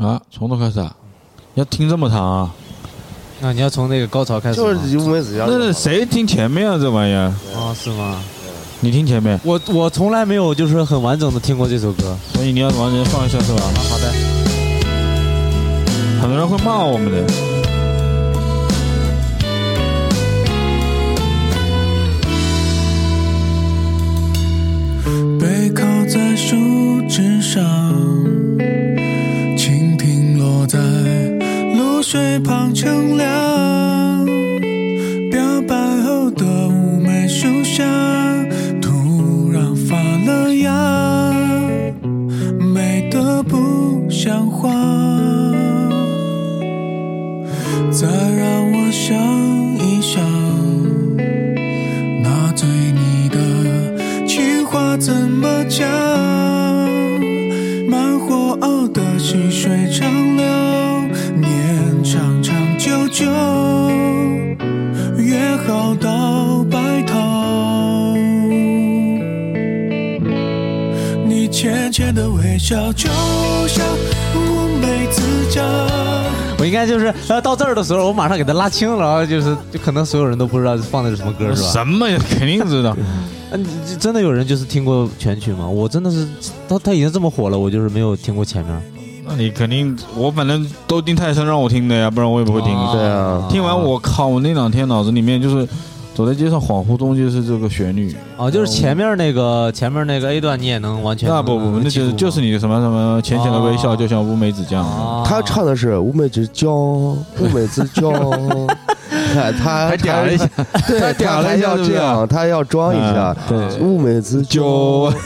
啊，从头开始啊，要听这么长啊？那你要从那个高潮开始吗，就是乌梅子酱。那那谁听前面啊？这玩意儿，啊，是吗？你听前面，我我从来没有就是很完整的听过这首歌。所以你要完全放一下是吧？好的。很多人会骂我们的。背靠在树枝上，水旁乘凉。表白后的乌梅树下，突然发了芽，美得不像话。再让我想一想，那对你的情话怎么讲？笑，就像乌梅子酱。我应该就是呃到这儿的时候，我马上给他拉清了，然后就是就可能所有人都不知道放的是什么歌是吧？什么呀？肯定知道。嗯，真的有人就是听过全曲吗？我真的是他他已经这么火了，我就是没有听过前面。那你肯定，我反正都丁太升让我听的呀，不然我也不会听。哦对啊，听完我靠，我那两天脑子里面就是走在街上恍惚中就是这个旋律。哦，就是前面那个前面那个 A 段你也能完全那不不不，那就是就是你的什么什么浅浅的微笑，就像乌梅子酱。啊他唱的是乌梅子酱，乌梅子酱。他他还点了一下，对，他点了一下这样，他要装一下嗯，对。乌梅子酱，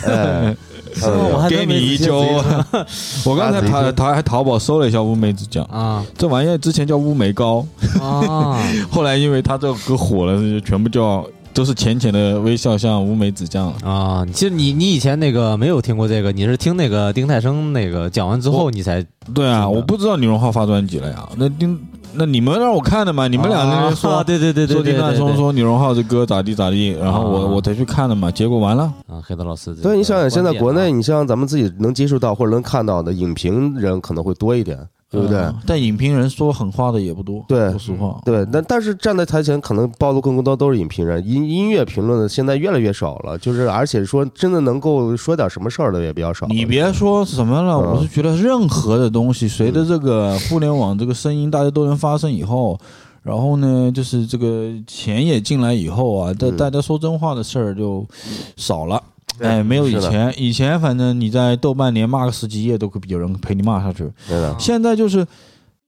哎，给你一揪。我刚才淘淘还淘宝搜了一下乌梅子酱，啊。这玩意儿之前叫乌梅糕，啊。后来因为它这个歌火了，就全部叫都是浅浅的微笑，像乌梅子酱。啊！其实你你以前那个没有听过这个，你是听那个丁太升那个讲完之后你才对啊，我不知道李荣浩发专辑了呀。那丁，那你们让我看的嘛？你们俩那边说啊对对对对说丁太对对对松说李荣浩这歌咋地咋地，然后我啊我才去看的嘛。结果完了，啊，黑子老师。对，你想想，现在国内，你像咱们自己能接触到或者能看到的影评人可能会多一点，对不对？嗯但影评人说狠话的也不多，对说实话。对，但但是站在台前，可能暴露更多都是影评人，音音乐评论的现在越来越少了，就是而且说真的能够说点什么事儿的也比较少。你别说什么了，嗯我是觉得任何的东西，随着这个互联网这个声音大家都能发声以后，然后呢，就是这个钱也进来以后啊，大嗯大家说真话的事儿就少了。对哎，没有以前，以前反正你在豆瓣连骂个十几页都会有人陪你骂下去，对的，现在就是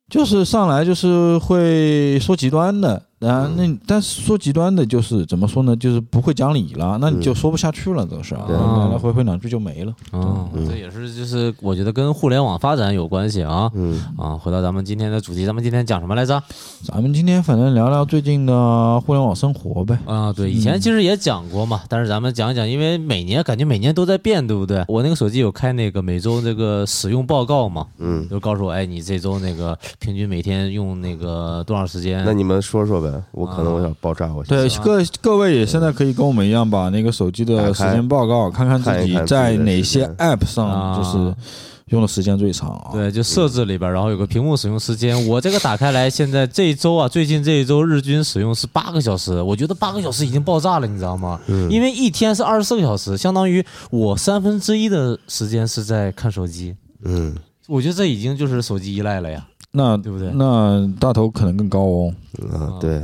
就是上来就是会说极端的，啊，嗯那但是说极端的就是怎么说呢？就是不会讲理了，那你就说不下去了，这个事儿，来来回回两句就没了。啊，嗯这也是就是我觉得跟互联网发展有关系啊。嗯，啊，回到咱们今天的主题，咱们今天讲什么来着？咱们今天反正聊聊最近的互联网生活呗。啊，对，以前其实也讲过嘛，但是咱们讲一讲，因为每年感觉每年都在变，对不对？我那个手机有开那个每周这个使用报告嘛，嗯，就告诉我，哎，你这周那个平均每天用那个多长时间？那你们说说呗，我可能我想爆炸，我对，各各位也现在可以跟我们一样，把那个手机的时间报告看看自己在哪些 App 上啊就是用的时间最长啊。对，就设置里边，然后有个屏幕使用时间。我这个打开来，现在这一周啊，最近这一周日均使用是八个小时，我觉得八个小时已经爆炸了，你知道吗？嗯因为一天是二十四个小时，相当于我三分之一的时间是在看手机。嗯，我觉得这已经就是手机依赖了呀，那对不对？那大头可能更高哦。啊，对，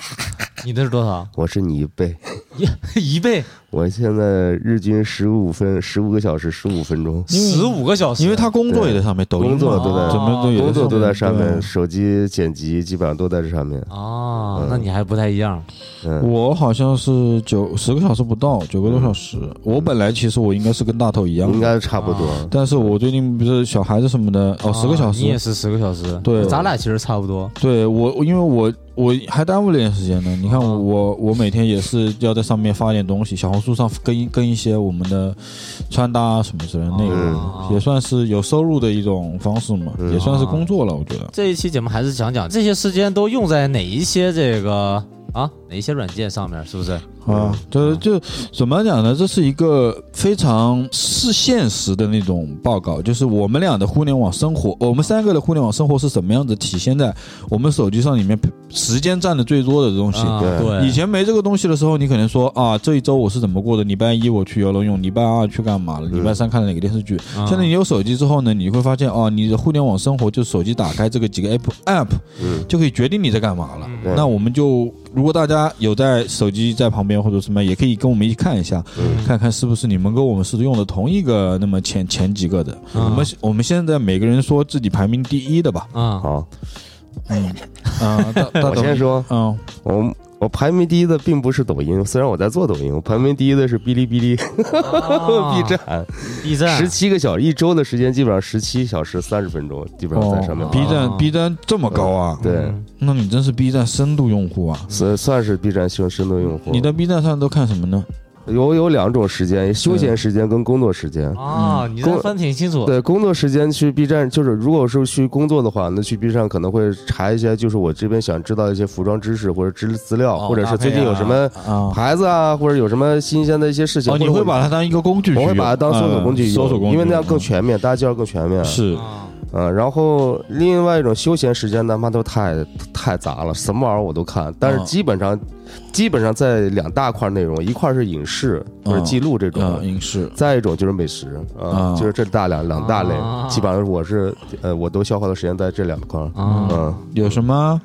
你的是多少？我是你一倍，一倍，我现在日均十五分，十五个小时，十五分钟，十五个小时，因为他工作也在上面，抖音工作都在怎么都有工作都在上面，手机剪辑基本上都在这上面。哦，那你还不太一样。嗯，我好像是九十个小时不到，九个多小时。我本来其实我应该是跟大头一样应，该差不多。但是我最近不是小孩子什么的，哦，十个小时。啊你也是十个小时，对咱俩其实差不多。对我，因为我我还耽误了点时间呢。你看我我我每天也是要在上面发点东西，小红书上跟一跟一些我们的穿搭啊什么之类的内容，嗯。也算是有收入的一种方式嘛，嗯。也算是工作了，我觉得。这一期节目还是讲讲这些时间都用在哪一些这个啊哪些软件上面，是不是？啊，就就怎么讲呢？这是一个非常是现实的那种报告，就是我们俩的互联网生活，我们三个的互联网生活是什么样子，体现在我们手机上里面时间占的最多的东西。啊对对，以前没这个东西的时候，你可能说啊，这一周我是怎么过的？礼拜一我去游了泳，礼拜二去干嘛了？礼拜三看了哪个电视剧？啊现在你有手机之后呢，你会发现哦，你的互联网生活就手机打开这个几个 app app 嗯，就可以决定你在干嘛了。对那我们就如果大家有在手机在旁边或者什么，也可以跟我们一起看一下，嗯。看看是不是你们跟我们是用的同一个那么前前几个的。嗯。我们我们现在每个人说自己排名第一的吧。啊，好，嗯。啊，大大我先说，嗯，我我排名第一的并不是抖音，虽然我在做抖音，我排名第一的是哔哩哔哩、啊 B 站，B 站十七个小时，一周的时间基本上十七小时三十分钟，基本上在上面哦。，B 站哦 B 站这么高啊？对，嗯那你真是 B 站深度用户啊！算算是 B 站深深度用户。你在 B 站上都看什么呢？有有两种时间，休闲时间跟工作时间。啊，你这分挺清楚。对，工作时间去 B 站，就是如果是去工作的话，那去 B 站可能会查一些，就是我这边想知道一些服装知识或者资资料，哦或者是最近有什么啊，牌子啊，或者有什么新鲜的一些事情。哦，你会把它当一个工具？我会把它当搜索工具，嗯搜索工具，因为那样更全面，大家介绍更全面。是啊嗯，然后另外一种休闲时间，他妈都太太杂了，什么玩意儿我都看，但是嗯。基本上、基本上在两大块内容，一块是影视或者嗯记录这种，啊，影视再一种就是美食啊，啊就是这大两两大类，啊基本上我是呃我都消耗的时间在这两块嗯，有什么？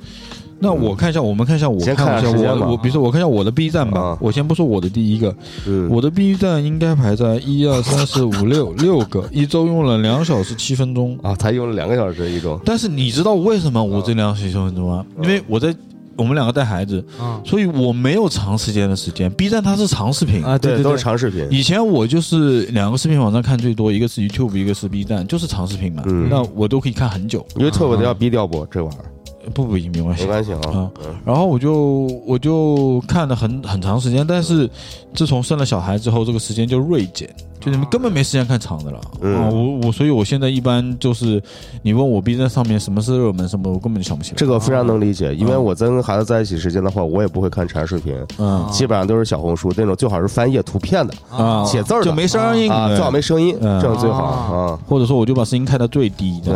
那我看一下，我们看一下，我看一下我我，比如说我看一下我的 B 站吧啊，我先不说我的第一个，嗯，我的 B 站应该排在一二三四五六六个，一周用了两小时七分钟。啊，才用了两个小时一周，但是你知道为什么我这两小时七分钟吗？因为我在我们两个带孩子，啊所以我没有长时间的时间。B 站它是长视频啊！对对都是长视频。以前我就是两个视频网站看最多，一个是 YouTube，一个是 B 站，就是长视频嘛。嗯那我都可以看很久，YouTube 的要逼掉不？这玩意儿不不没关系没。关系啊然后我就我就看了很很长时间，但是自从生了小孩之后，这个时间就锐减，就你们根本没时间看长的了。嗯啊，我我所以我现在一般就是你问我 B 站上面什么是热门什么，我根本就想不起来。这个非常能理解，因为我在跟孩子在一起时间的话，我也不会看长视频，嗯基本上都是小红书那种，最好是翻页图片的啊，写字儿的就没声音啊，最好没声音，嗯这样最好啊啊。或者说我就把声音开到最低对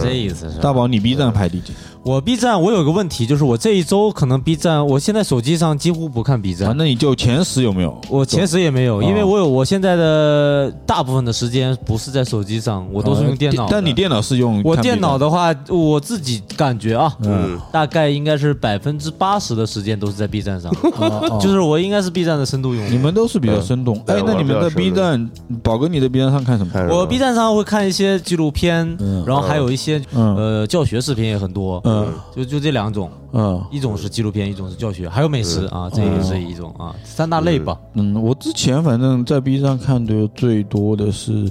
这意思是大宝，你 B 站排第几？我 B 站我有个问题，就是我这一周可能 B 站，我现在手机上几乎不看 B 啊站，，那你就前十有没有？我前十也没有，哦因为我有我现在的大部分的时间不是在手机上，我都是用电脑。呃但你电脑是用我电脑的话，我自己感觉啊，嗯，大概应该是百分之八十的时间都是在 B 站上，就是我应该是 B 站的深度用户。你们都是比较生动。哎，那你们在 B 站，宝哥你在 B 站上看什么？我 B 站上会看一些纪录片，嗯。然后还有一些嗯。呃教学视频也很多，嗯。就就这两种，嗯。一种是纪录片，一种是教学，还有美食啊，这也是一种啊，三大类吧。嗯，我之前反正在 B 站看的最多的是，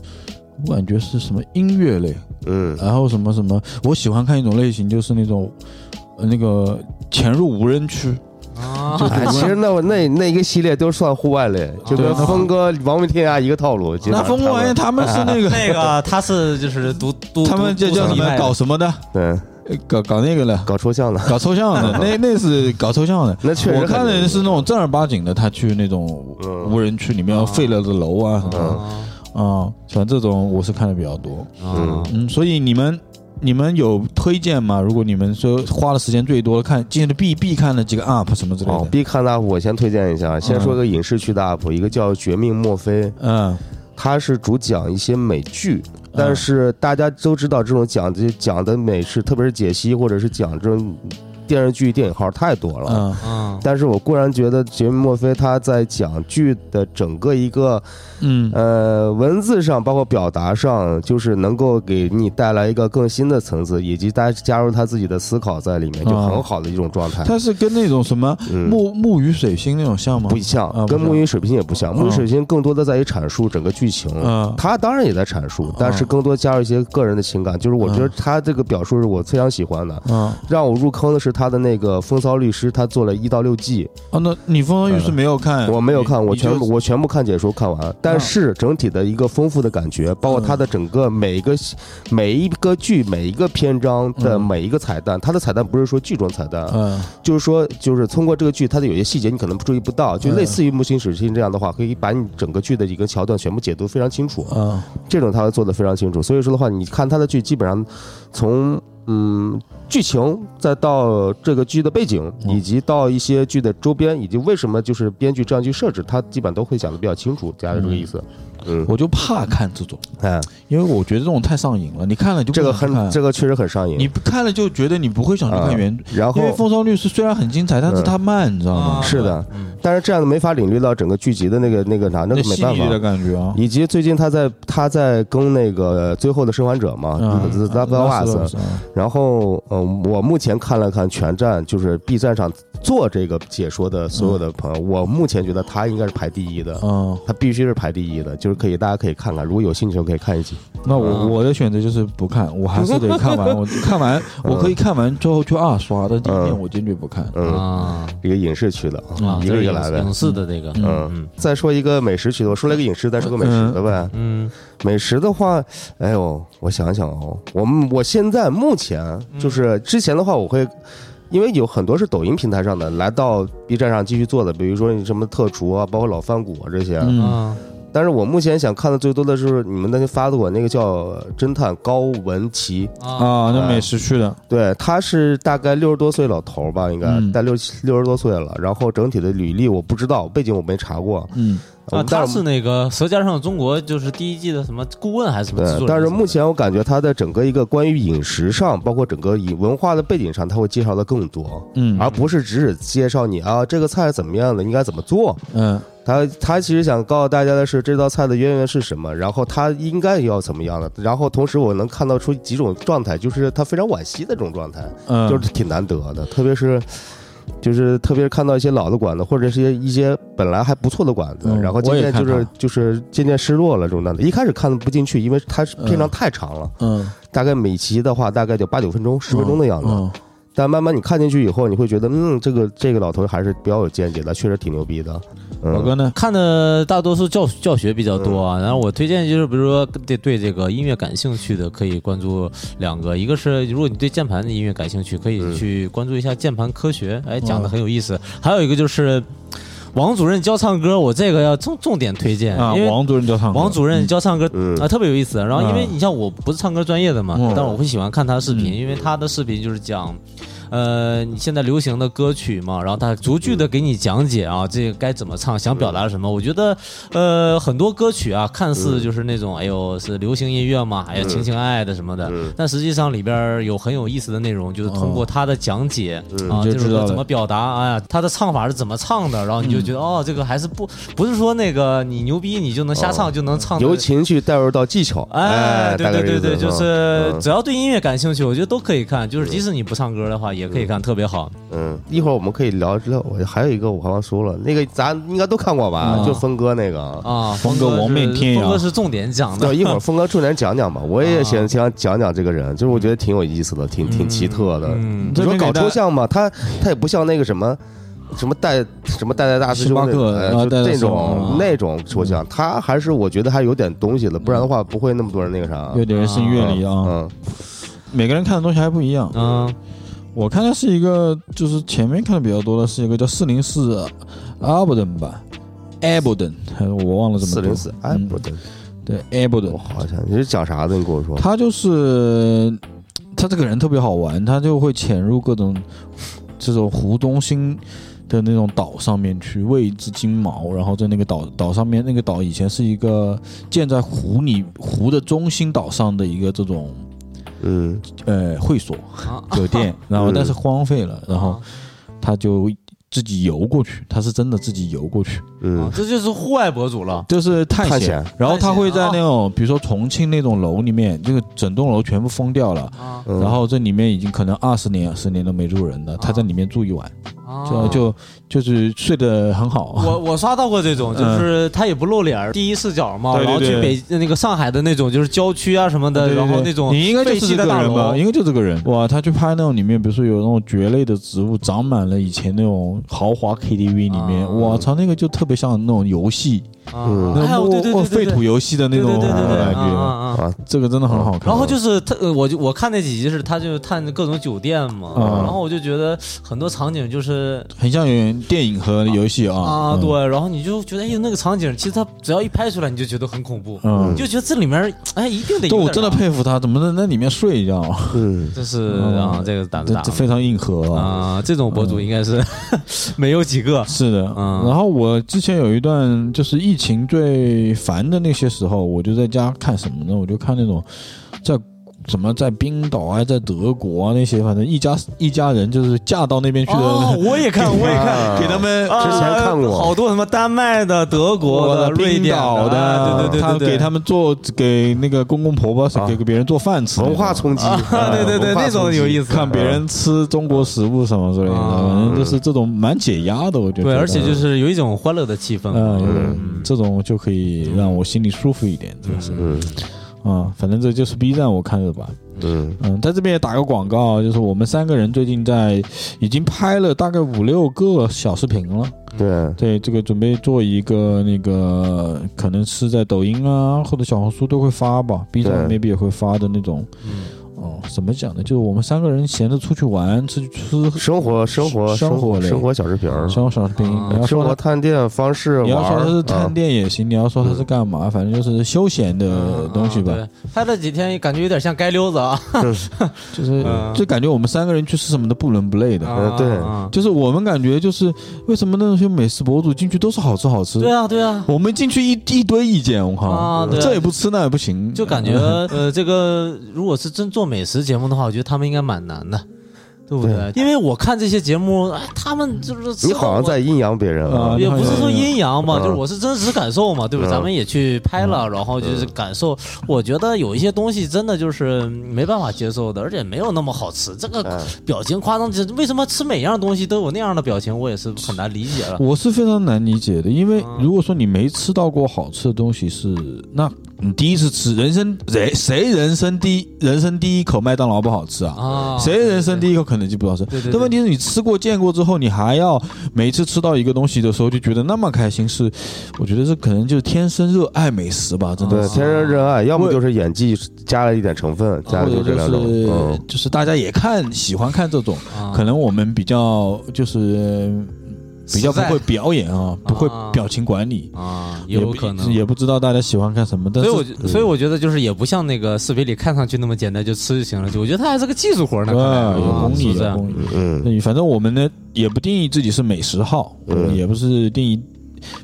我感觉是什么音乐类，嗯。然后什么什么，我喜欢看一种类型，就是那种呃那个潜入无人区。啊，哎，其实那那那一个系列都算户外类，就跟峰哥、王问天涯一个套路。那上差不多。风玩他们是那个，那个他是就是读读，他们读叫叫什么搞什么的，对。呃搞搞那个了，搞抽象了，搞抽象的，那那是搞抽象的。那确实我看的是那种正儿八经的，他去那种嗯。无人区里面要废了的楼啊什么啊像这种我是看的比较多。嗯。嗯，所以你们你们有推荐吗？如果你们说花的时间最多，看今天的必必看的几个 UP 什么之类哦的，必看的 UP 我先推荐一下，先说个影视区的 UP，一个叫《绝命墨菲》，嗯。它是主讲一些美剧，但是大家都知道这种讲的讲的美式，特别是解析或者是讲这种电视剧电影号太多了。嗯嗯但是我固然觉得杰米墨菲他在讲剧的整个一个嗯呃文字上，包括表达上，就是能够给你带来一个更新的层次，以及大家加入他自己的思考在里面，就很好的一种状态。它是跟那种什么嗯木木鱼水星那种像吗？不像跟木鱼水星也不像。木鱼嗯水星更多的在于阐述整个剧情，嗯他当然也在阐述，但是更多加入一些个人的情感。就是我觉得他这个表述是我非常喜欢的。嗯让我入坑的是他的那个《风骚律师》，他做了一到六季，哦，那你《风骚律师》没有看？我没有看，我全部我全部看解说看完，但是整体的一个丰富的感觉，包括他的整个每一个每一个剧每一个篇章的嗯。每一个彩蛋，他的彩蛋不是说剧中彩蛋，嗯。就是说就是通过这个剧，它的有些细节你可能注意不到，就类似于《木星使星》这样的话，可以把你整个剧的一个桥段全部解读非常清楚。嗯。这种他会做的非常清楚。所以说的话，你看他的剧，基本上从嗯剧情，再到这个剧的背景，嗯以及到一些剧的周边，以及为什么就是编剧这样去设置，他基本都会讲的比较清楚，加的这个意思。嗯，我就怕看这种，哎，因为我觉得这种太上瘾了。你看了就这个很，这个确实很上瘾。你看了就觉得你不会想去看原，然后因为《风骚律师》虽然很精彩，但是它慢，你知道吗？啊是的，嗯但是这样子没法领略到整个剧集的那个那个啥，那个没办法的法。感觉啊。以及最近他在他在更那个《最后的生还者》嘛，然后，嗯，我目前看了看全站，就是 B 站上做这个解说的所有的朋友，我目前觉得他应该是排第一的，嗯，他必须是排第一的，就是可以大家可以看看，如果有兴趣就可以看一集。那我嗯我的选择就是不看，我还是得看完。我看完，我可以看完之后去二刷，但第一遍我坚决不看。嗯，啊一个影视区的，啊，一个一个来呗影。视的那个，嗯嗯再说一个美食区的，我说了一个影视，再说个美食的呗。嗯美食的话，哎呦，我想想哦，我们我现在目前就是之前的话，我会。因为有很多是抖音平台上的，来到 B 站上继续做的，比如说你什么特厨啊，包括老饭骨啊这些。嗯啊但是我目前想看的最多的是你们那天发的我那个叫侦探高文琪，啊啊，那美食去的，对，他是大概六十多岁老头吧，应该嗯大六六十多岁了。然后整体的履历我不知道，背景我没查过。嗯啊，他但是那个《舌尖上的中国》就是第一季的什么顾问还是什么但是目前我感觉他的整个一个关于饮食上，包括整个以文化的背景上，他会介绍的更多，嗯而不是只是介绍你啊这个菜怎么样的，应该怎么做。嗯他他其实想告诉大家的是这道菜的渊源是什么，然后他应该要怎么样的，然后同时我能看到出几种状态，就是他非常惋惜的这种状态，嗯，就是挺难得的，特别是。就是特别是看到一些老的馆子，或者是一些一些本来还不错的馆子，嗯然后渐渐就是就是渐渐失落了这种状态。一开始看不进去，因为它是片长太长了，嗯大概每集的话大概就八九分钟、十分钟的样子。嗯但慢慢你看进去以后，你会觉得，嗯，这个这个老头还是比较有见解的，确实挺牛逼的。嗯，老哥呢？看的大多数教教学比较多啊，然后我推荐就是，比如说对对这个音乐感兴趣的，可以关注两个，一个是如果你对键盘的音乐感兴趣，可以嗯去关注一下键盘科学，哎，讲的很有意思。还有一个就是王主任教唱歌，我这个要重重点推荐，啊，因为王主任教唱歌，王主任教唱歌嗯啊，特别有意思。然后因为嗯你像我不是唱歌专业的嘛，嗯但是我会喜欢看他的视频，嗯因为他的视频就是讲。呃，你现在流行的歌曲嘛，然后他逐句的给你讲解啊，这个该怎么唱，想表达什么。我觉得，呃，很多歌曲啊，看似就是那种，哎呦，是流行音乐嘛，哎呀，情情爱爱的什么的，嗯。但实际上里边有很有意思的内容，就是通过他的讲解、嗯。啊，就知道了。这首歌怎么表达，哎呀，他的唱法是怎么唱的，然后你就觉得、哦，这个还是不不是说那个你牛逼你就能瞎唱、就能唱由情绪带入到技巧，哎，对对对对，就是嗯。只要对音乐感兴趣，我觉得都可以看。就是即使你不唱歌的话，也可以看，特别好。嗯，一会儿我们可以聊聊。我还有一个我刚刚说了，那个咱应该都看过吧？嗯就峰哥那个。啊，峰哥哥是亡命天涯峰哥是重点讲的对，。一会儿峰哥重点讲讲吧。我也啊 想想讲讲这个人，就是我觉得挺有意思的，挺挺奇特的。嗯你说搞抽象嘛，他他也不像那个什么。什么代什么代代大师兄那种那种抽象，他还是我觉得还有点东西的，不然的话不会那么多人那个啥。有点声乐理啊，嗯每个人看的东西还不一样。嗯我看的是一个，就是前面看的比较多的是一个叫四零四阿伯登吧，Aberdeen，还是我忘了怎么读四零四，哎，嗯不对，对 Aberdeen，我好像你是讲啥的？你跟我说。他就是他这个人特别好玩，他就会潜入各种这种湖中心的那种岛上面去喂一只金毛，然后在那个岛岛上面，那个岛以前是一个建在湖里湖的中心岛上的一个这种嗯呃会所啊。酒店，然后嗯。但是荒废了，然后啊。他就自己游过去，他是真的自己游过去，嗯啊，这就是户外博主了。就是探险探险。然后他会在那种比如说重庆那种楼里面，这个整栋楼全部封掉了。然后这里面已经可能二十年、十年都没住人了，他在里面住一晚，啊就就就是睡得很好。我我刷到过这种，就是他也不露脸儿，第一视角嘛，对对然后去对北那个上海的那种就是郊区啊什么的，对对对然后那种你应该就是这废弃的大个人吧？楼应该就这个人哇！他去拍那种里面，比如说有那种蕨类的植物，长满了以前那种豪华 KTV 里面，啊我操，那个就特别就像那种游戏，嗯，那还有对对对对对。废土游戏的那种对对对对对感觉，啊啊啊。啊，这个真的很好看。然后就是他，呃我就我看那几集是他就探各种酒店嘛，嗯然后我就觉得很多场景就是很像有电影和游戏啊。啊，嗯。对，然后你就觉得哎那个场景其实他只要一拍出来你就觉得很恐怖，嗯。你就觉得这里面哎一定得有但我真的，佩服他，怎么在那里面睡一觉？嗯，这是嗯啊这个胆子大非常硬核啊！啊，这种博主应该是 没有几个。是的，嗯。然后我之前有一段就是疫情最烦的那些时候，我就在家看什么呢？我就看那种在什么在冰岛啊，在德国啊那些，反正一家一家人就是嫁到那边去的，哦，我也看，我也看。啊给他们啊之前看过。好多什么丹麦的、德国的、瑞冰典岛的，啊对对对他给他们做给那个公公婆婆啊给给别人做饭吃，文化冲击，啊对对对那种有意思。看别人吃中国食物什么之类的，啊反正就是这种蛮解压的，我觉得。对，而且就是有一种欢乐的气氛。嗯，嗯。这种就可以让我心里舒服一点，真的是。嗯啊，反正这就是 B 站我看的吧。嗯嗯，在这边也打个广告，就是我们三个人最近在已经拍了大概五六个小视频了。对，对，这个准备做一个那个，可能是在抖音啊或者小红书都会发吧，B 站 maybe 也会发的那种。嗯哦，怎么讲呢？就是我们三个人闲着出去玩，出去吃生活生活生活类。生活小视频儿，生活小视频。啊。你要说它，探店方式，你要说它是探啊店也行，你要说它是干嘛，反正就是休闲的东西吧。拍了几天，感觉有点像街溜子啊。就是。嗯就感觉我们三个人去吃什么都不伦不类的。呃对。啊。就是我们感觉就是为什么那些美食博主进去都是好吃好吃，对啊，对啊，我们进去一一堆意见，我靠，这也不吃那也不行，就感觉呃，这个如果是真做美食节目的话，我觉得他们应该蛮难的，对不对？因为我看这些节目，哎，他们就是你好像在阴阳别人啊啊，也不是说阴阳嘛，嗯就是我是真实感受嘛，对吧？嗯咱们也去拍了，然后就是感受。我觉得有一些东西真的就是没办法接受的，而且没有那么好吃。这个嗯表情夸张，这为什么吃每样东西都有那样的表情？我也是很难理解了。我是非常难理解的，因为嗯如果说你没吃到过好吃的东西是，那你第一次吃，人生谁谁人生第一人生第一口麦当劳不好吃啊？啊，谁人生第一口肯德基不好吃？对对对但问题是你吃过见过之后，你还要每次吃到一个东西的时候就觉得那么开心，是我觉得这可能就是天生热爱美食吧，真的对，天生热爱，要么就是演技加了一点成分，加或者就的就这两种，是嗯，就是大家也看喜欢看这种，啊可能我们比较就是比较不会表演啊，不会啊表情管理，啊，也有可能。也不知道大家喜欢看什么。但是所以我觉，所以我觉得就是也不像那个视频里看上去那么简单，就吃就行了。就我觉得它还是个技术活呢，对有啊有功力。嗯，反正我们呢也不定义自己是美食号，嗯也不是定义，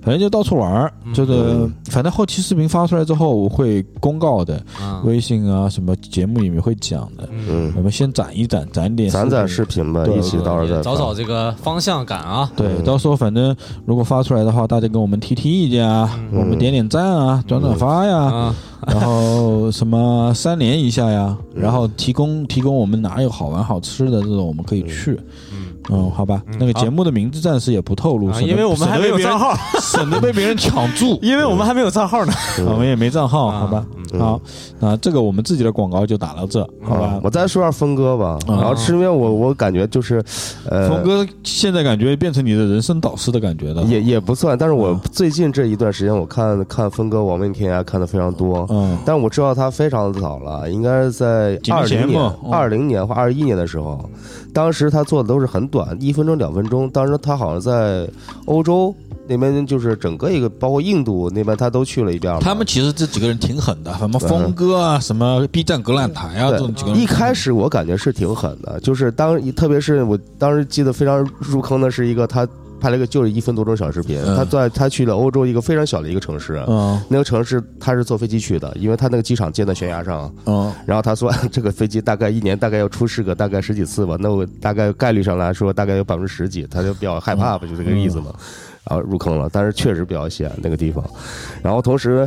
反正就到处玩儿。嗯。这个嗯反正后期视频发出来之后，我会公告的，啊，微信啊什么节目里面会讲的。嗯，嗯。我们先攒一攒，攒点攒攒视视频吧，对一起到时候再找找这个方向感啊。对，嗯。到时候反正如果发出来的话，大家给我们提提意见啊，嗯。我们点点赞啊，转转发呀，啊，然后什么三连一下呀，然后提供提供我们哪有好玩好吃的这种，我们可以去。嗯嗯，好吧，那个节目的名字暂时也不透露，啊因为我们还没有账，号，省得被别人抢注。因为我们还没有账号呢。我们也没账号，啊好吧？嗯。好，那这个我们自己的广告就打到这，好吧。啊？我再说下峰哥吧，啊然后是因为我我感觉就是，呃，峰哥现在感觉变成你的人生导师的感觉了，也也不算，但是我啊。最近这一段时间我看看峰哥亡命天涯看的非常多，嗯。但我知道他非常早了，应该是在二零年二零年或二一年的时候，当时他做的都是很短，一分钟、两分钟。当时他好像在欧洲那边，就是整个一个包括印度那边，他都去了一遍嘛。他们其实这几个人挺狠的，什么峰哥啊，什么 B 站格兰台啊，这种几个人一开始我感觉是挺狠的，就是当特别是我当时记得非常入坑的是一个他拍了个就是一分多钟小视频，嗯。他在他去了欧洲一个非常小的一个城市，嗯。那个城市他是坐飞机去的，因为他那个机场建在悬崖上，嗯。然后他说 这个飞机大概一年大概要出事个大概十几次吧，那我大概概率上来说大概有百分之十几，他就比较害怕吧，就这个意思嘛。然后入坑了，但是确实比较险那个地方。然后同时，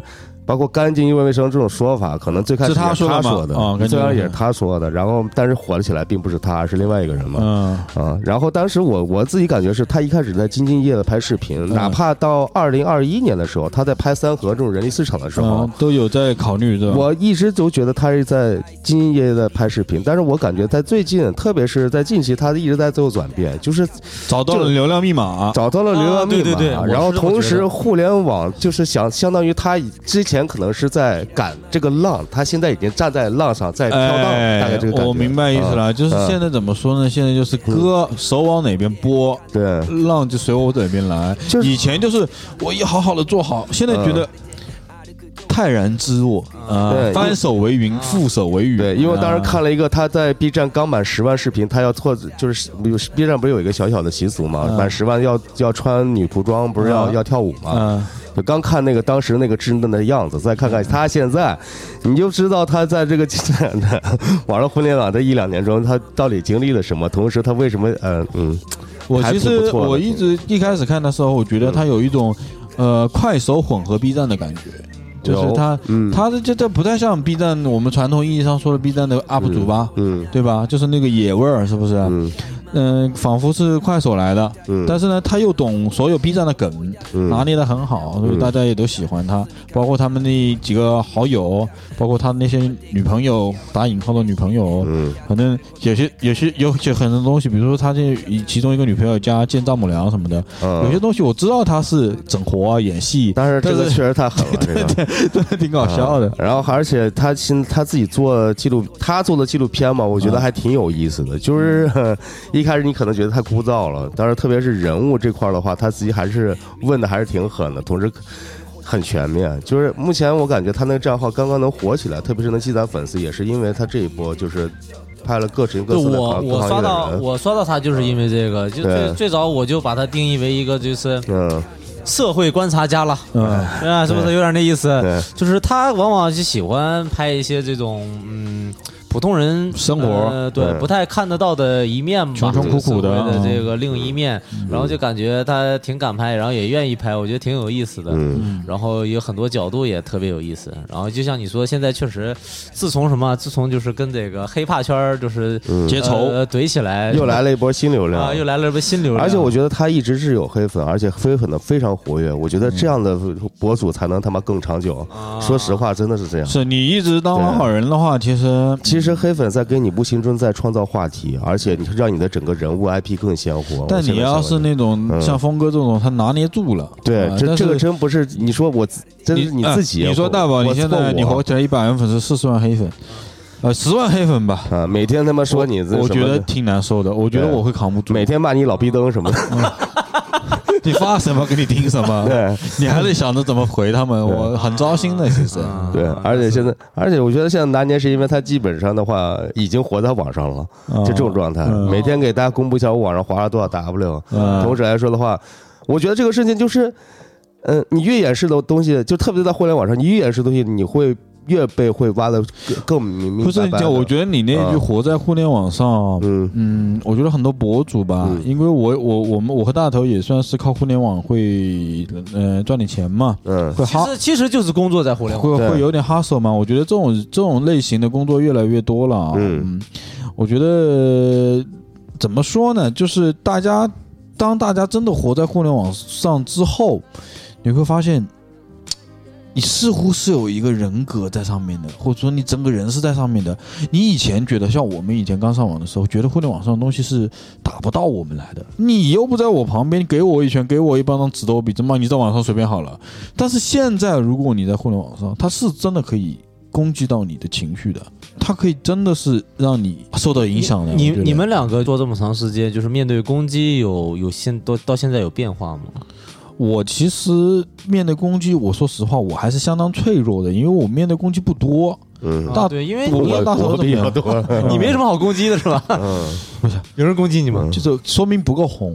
包括干净又卫生这种说法，可能最开始是他说的吗？他说的，啊干净虽然也是他说的，然后但是火了起来并不是他，是另外一个人嘛。嗯。啊，然后当时我我自己感觉是他一开始在兢兢业业的拍视频，哪怕到二零二一年的时候，他在拍三河这种人力市场的时候嗯，，都有在考虑的。我一直都觉得他是在兢兢业业的拍视频，但是我感觉在最近，特别是在近期，他一直在做转变，就是找到了流量密码，找到了流量密码，啊对对对我是然后同这么觉得。时互联网就是想相当于他之前可能是在赶这个浪，他现在已经站在浪上在飘荡，大概这个感觉。哎我明白意思了，就是嗯现在怎么说呢？现在就是歌手往哪边播，对，浪就随我哪边来。就是以前就是我要好好的做好，现在觉得泰然自若啊对，翻手为云，覆手为雨。对，因为当时啊看了一个他在 B 站刚满十万视频，他要错就是 B 站不是有一个小小的习俗嘛，嗯满十万要要穿女仆装，不是要嗯要跳舞嘛？刚看那个当时那个稚嫩的样子，再看看他现在，你就知道他在这个 网上互联网这一两年中，他到底经历了什么，同时他为什么呃嗯我其实我一直一开始看的时候，我觉得他有一种呃快手混合 B 站的感觉。就是它，嗯它的这这不太像 B 站我们传统意义上说的 B 站的 UP 主吧，嗯对吧？就是那个野味儿，是不是？嗯嗯、仿佛是快手来的，嗯，但是呢，他又懂所有 B 站的梗，嗯拿捏的很好，所以嗯大家也都喜欢他。包括他们那几个好友，包括他那些女朋友（打引号的女朋友），嗯反正有些有些有些很多东西，比如说他这其中一个女朋友加见丈母娘什么的，嗯，有些东西我知道他是整活啊、演戏，但是这个确实太狠了，这个。真的挺搞笑的啊。然后而且他现他自己做纪录，他做的纪录片嘛，我觉得嗯还挺有意思的。就是呵 一开始你可能觉得太枯燥了，但是特别是人物这块的话，他自己还是问的还是挺狠的，同时。很全面，就是目前我感觉他那个账号刚刚能火起来，特别是能积攒粉丝，也是因为他这一波就是拍了各行各的我我刷到。我刷到他就是因为这个，就最最早我就把他定义为一个就是嗯，社会观察家了，嗯，啊，是不是有点那意思？对，就是他往往就喜欢拍一些这种嗯普通人生活呃，对，对。不太看得到的一面吧，穷穷苦苦的这个另一面，然后就感觉他挺敢拍，然后也愿意拍，我觉得挺有意思的。嗯，然后有很多角度也特别有意思，然后就像你说，现在确实，自从什么，自从就是跟这个黑怕圈就是嗯。结仇。呃怼起来，又来了一波新流量。啊，又来了一波新流量，而且我觉得他一直是有黑粉，而且黑粉的非常活跃。我觉得这样的博主才能他妈更长久。啊。说实话，真的是这样。是你一直当老好人的话，其实其实黑粉在给你无形中在创造话题，而且你让你的整个人物 IP 更鲜活。但你要是那种嗯像峰哥这种，他拿捏住了。对这这个真不是你说我自真是你自己。哎你说大宝，你现在你火起来一百万粉丝，四十万黑粉，呃，十万黑粉吧，啊，每天他妈说你这我觉得挺难受的，我觉得我会扛不住。每天骂你老逼灯什么的。你发什么给你听什么，对。你还得想着怎么回他们，我很糟心的，其实。对，而且现在，而且我觉得现在拿捏是因为他基本上的话已经活在网上了，啊就这种状态，嗯。每天给大家公布一下我网上划了多少 W。嗯。同时来说的话，我觉得这个事情就是，嗯，你越掩饰的东西，就特别在互联网上，你越掩饰的东西，你会越被会挖的更更明明不是，我觉得你那句“嗯活在互联网上”，嗯嗯，我觉得很多博主吧，嗯因为我我我们我和大头也算是靠互联网会呃赚点钱嘛，嗯会哈其实其实就是工作在互联网。会会有点 hustle 嘛。我觉得这种这种类型的工作越来越多了啊。嗯嗯，我觉得怎么说呢？就是大家当大家真的活在互联网上之后，你会发现。你似乎是有一个人格在上面的，或者说你整个人是在上面的。你以前觉得，像我们以前刚上网的时候，觉得互联网上的东西是打不到我们来的。你又不在我旁边，给我一拳，给我一巴掌，指着我鼻子骂，你在网上随便好了。但是现在，如果你在互联网上，它是真的可以攻击到你的情绪的，它可以真的是让你受到影响的。你你们两个做这么长时间，就是面对攻击有有现都到现在有变化吗？我其实面对攻击，我说实话，我还是相当脆弱的，因为我面对攻击不多。嗯大啊对，因为你我不知道大头比较多，你没什么好攻击的是吧？嗯，不是有人攻击你吗？就是说明不够红。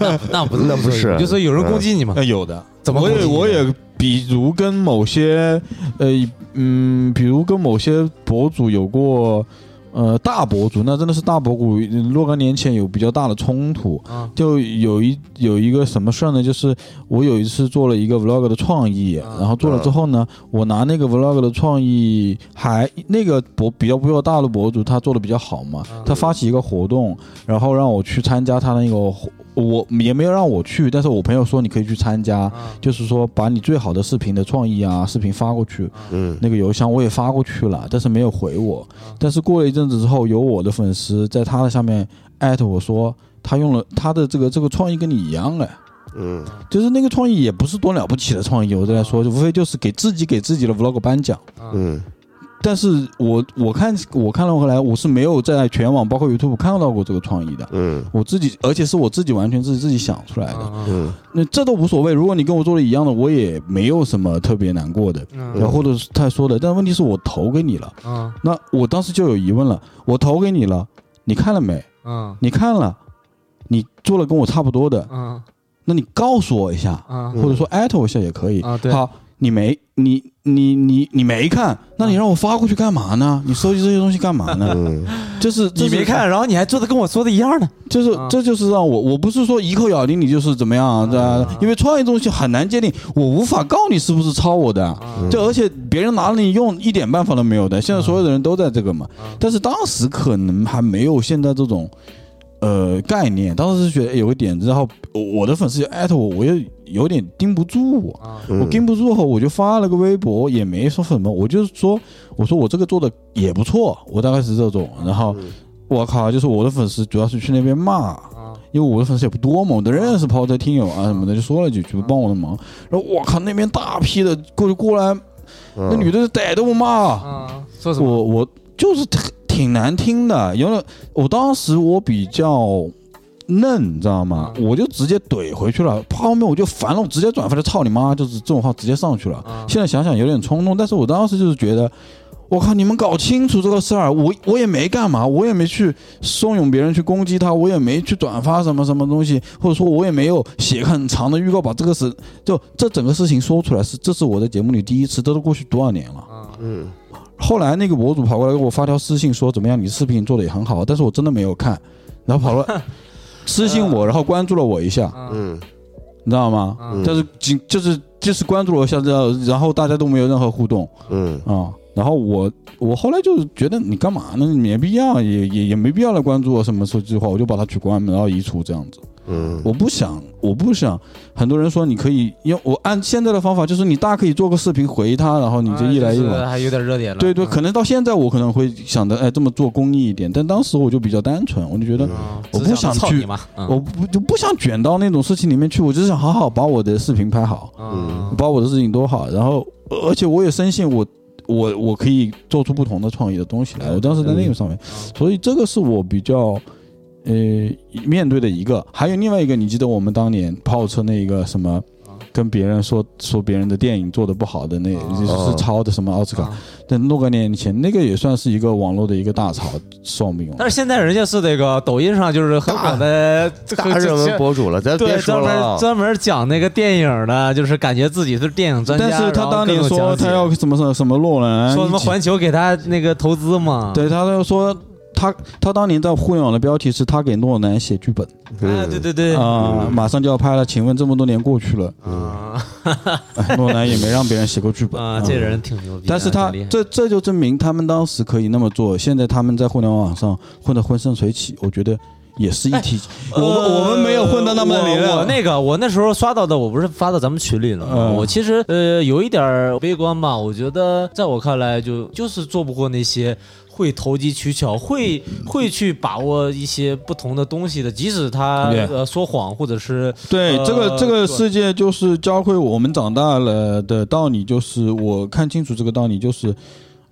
那那不那不是 就是有人攻击你吗？呃，有的，怎么我也我也，比如跟某些呃嗯，比如跟某些博主有过呃大博主，那真的是大博主，若干年前有比较大的冲突，啊。就有一有一个什么事儿呢？就是我有一次做了一个 vlog 的创意，嗯然后做了之后呢，我拿那个 vlog 的创意还那个博比较比较大的博主，他做的比较好嘛，嗯他发起一个活动，然后让我去参加他那个活，我也没有让我去，但是我朋友说你可以去参加，啊。就是说把你最好的视频的创意啊视频发过去，嗯。那个邮箱我也发过去了，但是没有回我。但是过了一阵子之后，有我的粉丝在他的下面艾特我说，他用了他的这个这个创意跟你一样哎，嗯。就是那个创意也不是多了不起的创意，我再来说，无非就是给自己给自己的 vlog 颁奖。嗯但是我我看我看了回来，我是没有在全网包括 YouTube 看到过这个创意的。嗯。我自己，而且是我自己完全自己自己想出来的，嗯。嗯。那这都无所谓。如果你跟我做的一样的，我也没有什么特别难过的，嗯。然后或者是他说的，但问题是我投给你了，嗯。那我当时就有疑问了，我投给你了，你看了没？嗯。你看了，你做了跟我差不多的，嗯。那你告诉我一下，嗯。或者说艾特我一下也可以。啊对。好，你没你你你你没看，那你让我发过去干嘛呢？你收集这些东西干嘛呢？嗯就是你没，看，然后你还做的跟我说的一样呢。就是啊这就是让我我不是说一口咬定你就是怎么样对吧？因为创业东西很难界定，我无法告你是不是抄我的。就而且别人拿了你用一点办法都没有的，现在所有的人都在这个嘛。但是当时可能还没有现在这种呃概念，当时是觉得哎有个点子，然后我的粉丝就艾特我，我又有点盯不住我。啊我盯不住后，我就发了个微博，也没说什么，我就是说，我说我这个做的也不错，我大概是这种。然后我靠，就是我的粉丝主要是去那边骂，啊因为我的粉丝也不多嘛，我都认识跑在听友啊什么的，就说了几句帮我的忙。然后我靠，那边大批的过去过来，那女的就逮着我骂，啊，说什么？我我就是挺挺难听的，因为我当时我比较嫩，你知道吗？我就直接怼回去了，后面我就烦了，我直接转发了，操你妈，就是这种话直接上去了。啊现在想想有点冲动，但是我当时就是觉得。我靠！你们搞清楚这个事儿，我我也没干嘛，我也没去怂恿别人去攻击他，我也没去转发什么什么东西，或者说我也没有写很长的预告把这个事，就这整个事情说出来是，这是我在节目里第一次，这都过去多少年了。嗯后来那个博主跑过来给我发条私信说怎么样，你视频做的也很好，但是我真的没有看，然后跑了 私信我，然后关注了我一下，嗯你知道吗？嗯但是仅就是就是关注了我一下，然后然后大家都没有任何互动嗯啊。然后我我后来就是觉得你干嘛呢？没必要，也也也没必要来关注我什么说这句话，我就把它取关，然后移除这样子。嗯我不想，我不想。很多人说你可以用我按现在的方法，就是你大可以做个视频回他，然后你就一来一往。啊还有点热点了。对对，可能到现在我可能会想着，哎，这么做公益一点，但当时我就比较单纯，我就觉得嗯，我不想去我不就不想卷到那种事情里面去，我只是想好好把我的视频拍好，嗯把我的事情做好，然后而且我也深信我我我可以做出不同的创意的东西来。我当时在那个上面，所以这个是我比较。呃，面对的一个，还有另外一个，你记得我们当年炮车那个什么，跟别人说说别人的电影做的不好的那，就是抄的什么奥斯卡，啊但若干年前，那个也算是一个网络的一个大潮寿命了。但是现在人家是那个抖音上就是很火的这个大热门博主了，咱别对，说专门了。专门讲那个电影的，就是感觉自己是电影专家。但是他当年说他要什么什么什么诺兰，说什么环球给他那个投资嘛？对，他就说他他当年在互联网的标题是他给诺兰写剧本哎，对对对，啊、马上就要拍了，请问这么多年过去了，啊哎诺兰也没让别人写过剧本啊，这人挺牛逼的。但是他这这就证明他们当时可以那么做，现在他们在互联网上混得风生水起，我觉得也是一体。我们我们没有混到那么里呃我我那个我那时候刷到的，我不是发到咱们群里了吗？嗯我其实呃有一点儿悲观吧，我觉得在我看来就就是做不过那些。会投机取巧，会会去把握一些不同的东西的，即使他呃说谎或者是对，呃这个这个世界就是教会我们长大了的道理，就是我看清楚这个道理，就是，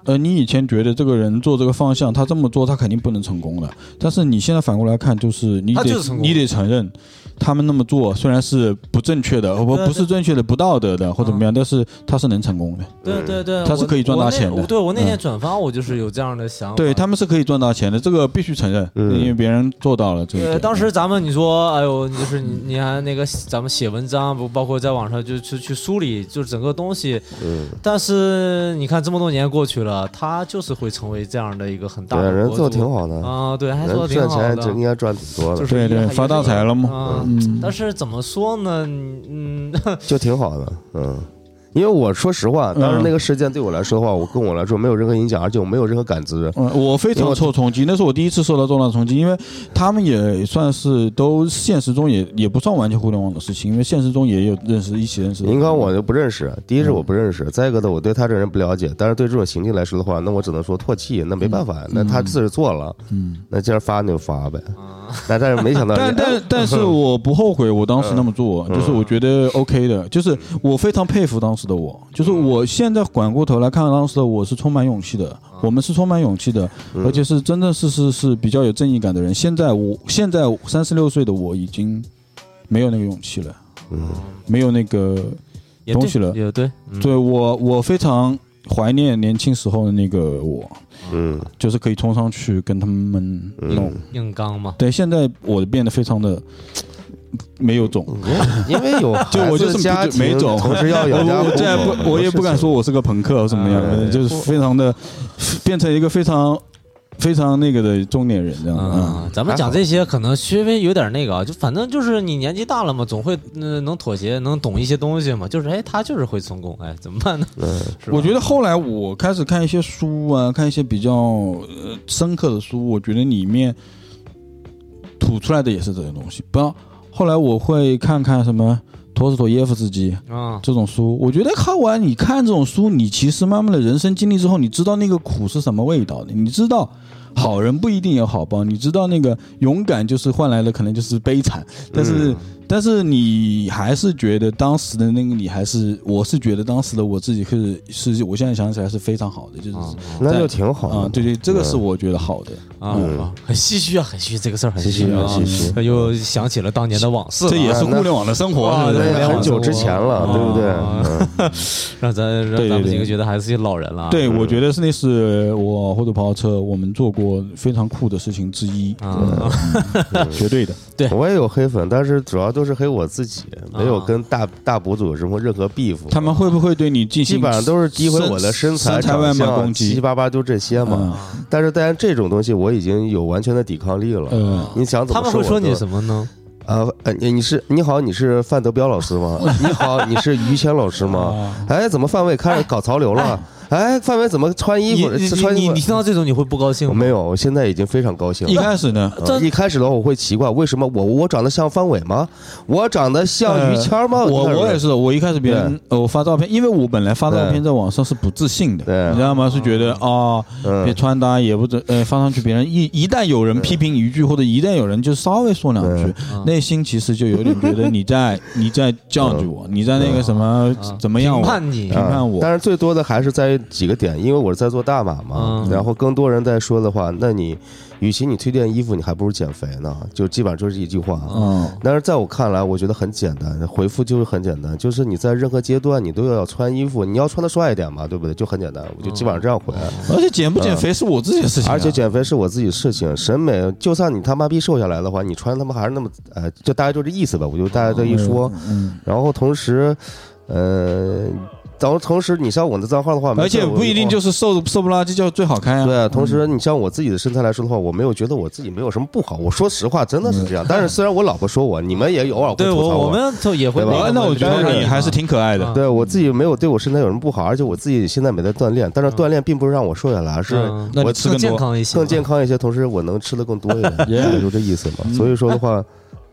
呃，你以前觉得这个人做这个方向，他这么做他肯定不能成功的，但是你现在反过来看，就是你得他就是你得承认，他们那么做虽然是不正确的，不不是正确的、不道德的或怎么样，但是他是能成功的。对对对，他是可以赚大钱的。对我那天嗯。转发，我就是有这样的想法。对他们是可以赚大钱的，这个必须承认，嗯。因为别人做到了对，当时咱们你说，哎呦，就是你你还那个咱们写文章，不包括在网上就去去梳理，就是整个东西。嗯。但是你看这么多年过去了，他就是会成为这样的一个很大对，的人做挺好的，啊，对，还做挺好赚钱就应。该赚挺多的，对对发大财了吗啊嗯但是怎么说呢？嗯，就挺好的，嗯。因为我说实话，当时那个事件对我来说的话，我跟我来说没有任何影响，而且我没有任何感知。嗯，我非常受冲击，那是我第一次受到重大冲击，因为他们也算是都现实中也也不算完全互联网的事情，因为现实中也有认识一起认识的。银刚我就不认识，第一是我不认识，再一个呢，我对他这人不了解。但是对这种行径来说的话，那我只能说唾弃，那没办法，那他自己做了，嗯，那既然发那就发呗。那但是没想到人但，但但是我不后悔我当时那么做，嗯就是我觉得 OK 的，就是我非常佩服当时的我，就是我现在缓过头来看当时的我是充满勇气的，我们是充满勇气的，嗯。而且是真正是是是比较有正义感的人。现在我现在三十六岁的我已经没有那个勇气了，嗯，没有那个东西了。对也对，嗯。对我我非常怀念年轻时候的那个我，嗯。就是可以冲上去跟他们弄。硬刚嘛。对，现在我变得非常的没有种。因为有 就我就是孩子家没种，庭同时要养家我我糊口再不，我也不敢说我是个朋克什么样的，嗯就是非常的变成一个非常非常那个的中年人这样的。嗯嗯，咱们讲这些可能稍微有点那个啊，就反正就是你年纪大了嘛，总会嗯、能妥协，能懂一些东西嘛。就是哎，他就是会成功，哎，怎么办呢？我觉得后来我开始看一些书啊，看一些比较呃深刻的书，我觉得里面吐出来的也是这些东西。不要，后来我会看看什么陀思妥耶夫斯基，啊，这种书，我觉得看完你看这种书，你其实慢慢的人生经历之后，你知道那个苦是什么味道的，你知道好人不一定有好报，你知道那个勇敢就是换来的可能就是悲惨，但是、但是你还是觉得当时的那个你还是，我是觉得当时的我自己是是，我现在想起来是非常好的，就是啊那就挺好啊、的。对对，这个是我觉得好的。啊啊，很唏嘘啊，很唏嘘，这个事儿很唏嘘啊，唏嘘又想起了当年的往事，这也是互联网的生活，很久之前了，啊。对不对？让咱让咱们几个觉得还是些老人了啊。对，我觉得是那是我或者跑车我们做过非常酷的事情之一，啊，绝对的。对。我也有黑粉，但是主要都是黑我自己，没有啊跟大大博主有什么任何 beef。他们会不会对你进行？基本上都是诋毁我的身材、身材外长相貌攻击。七七八八就这些嘛。嗯。但是，但是这种东西我已经有完全的抵抗力了。嗯你想怎么他们会说你？什么呢？啊，呃，你你是你好，你是范德彪老师吗？你好，你是于谦老师吗？哎，怎么范伟开始搞潮流了？哎，范伟怎么穿衣服？你你穿你你听到这种你会不高兴吗？没有，我现在已经非常高兴了。一。开始呢，呃一开始的话，我会奇怪，为什么我我长得像范伟吗？我长得像于谦吗？我我也是，我一开始别人呃我发照片，因为我本来发照片在网上是不自信的，对。你知道吗？是觉得啊，别嗯，穿搭也不准，呃，发上去别人一一旦有人批评一句，或者一旦有人就稍微说两句，嗯。内心其实就有点觉得你在 你在教育我，你在那个什么啊怎么样我评判你。评判我。啊但是最多的还是在于几个点，因为我是在做大码嘛嗯，然后更多人在说的话，那你与其你推荐衣服，你还不如减肥呢，就基本上就是一句话。嗯但是在我看来，我觉得很简单，回复就是很简单，就是你在任何阶段你都要穿衣服，你要穿的帅一点嘛，对不对？就很简单，我就基本上这样回。而且减不减肥是我自己的事情啊，而且减肥是我自己的事情，审美就算你他妈逼瘦下来的话，你穿他妈还是那么，呃，就大概就这意思吧。我就大家这一说，嗯，然后同时，呃，然后同时你像我的账号的话，而且不一定就是瘦瘦不拉几叫最好看啊，对啊，同时你像我自己的身材来说的话，我没有觉得我自己没有什么不好。我说实话，真的是这样。但是虽然我老婆说我，你们也偶尔会对吐槽我我们也会对吧那我觉得你还是挺可爱的啊。对我自己没有对我身材有什么不好，而且我自己现在没在锻炼，但是锻炼并不是让我瘦下来，而是我更吃更，健康一些，更健。康一些，同时我能吃的更多一点，也就这意思嘛。所以说的话，嗯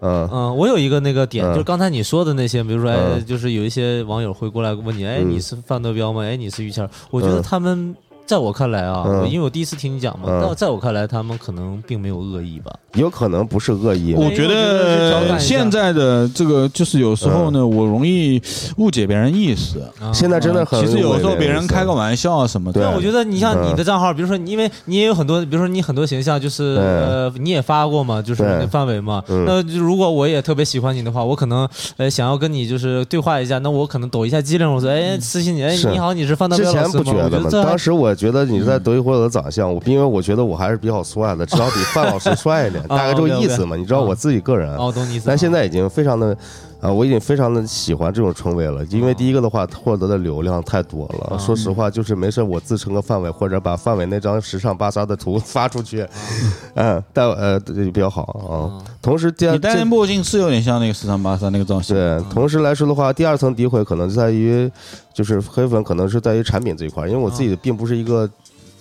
嗯，我有一个那个点，嗯。就是刚才你说的那些，比如说，哎，嗯。就是有一些网友会过来问你，哎，嗯。你是范德彪吗？哎，你是于谦？我觉得嗯。他们在我看来啊，嗯我因为我第一次听你讲嘛，嗯但在我看来，他们可能并没有恶意吧。有可能不是恶意。我觉我觉得是调侃得一下现在的这个就是有时候呢，我容易误解别人意思。啊现在真的很其实有时候别人开个玩玩笑啊什么对的，那我觉得你像嗯你的账号，比如说你，因为你也有很多，比如说你很多形象，就是对呃，你也发过嘛，就是对那范围嘛。嗯那就如果我也特别喜欢你的话，我可能呃想要跟你就是对话一下，那我可能抖一下机灵，我说哎私信你，哎是你好，你是范德之前彪老师吗？不觉得吗？这还当时我觉得你在德云或者的长相，我因为我觉得我还是比较帅的，至少比范老师帅一点，大概这个意思嘛。你知道我自己个人，哦，懂你意思。但现在已经非常的，啊，我已经非常的喜欢这种称谓了，因为第一个的话，获得的流量太多了。啊说实话，就是没事我自成个范伟，或者把范伟那张时尚芭莎的图 发出去，嗯，但呃对比较好啊。同时，第二你戴那墨镜是有点像那个时尚芭莎那个造型。对，同时来说的话，第二层诋毁可能在于，就是黑粉可能是在于产品这一块，因为我自己并不是一个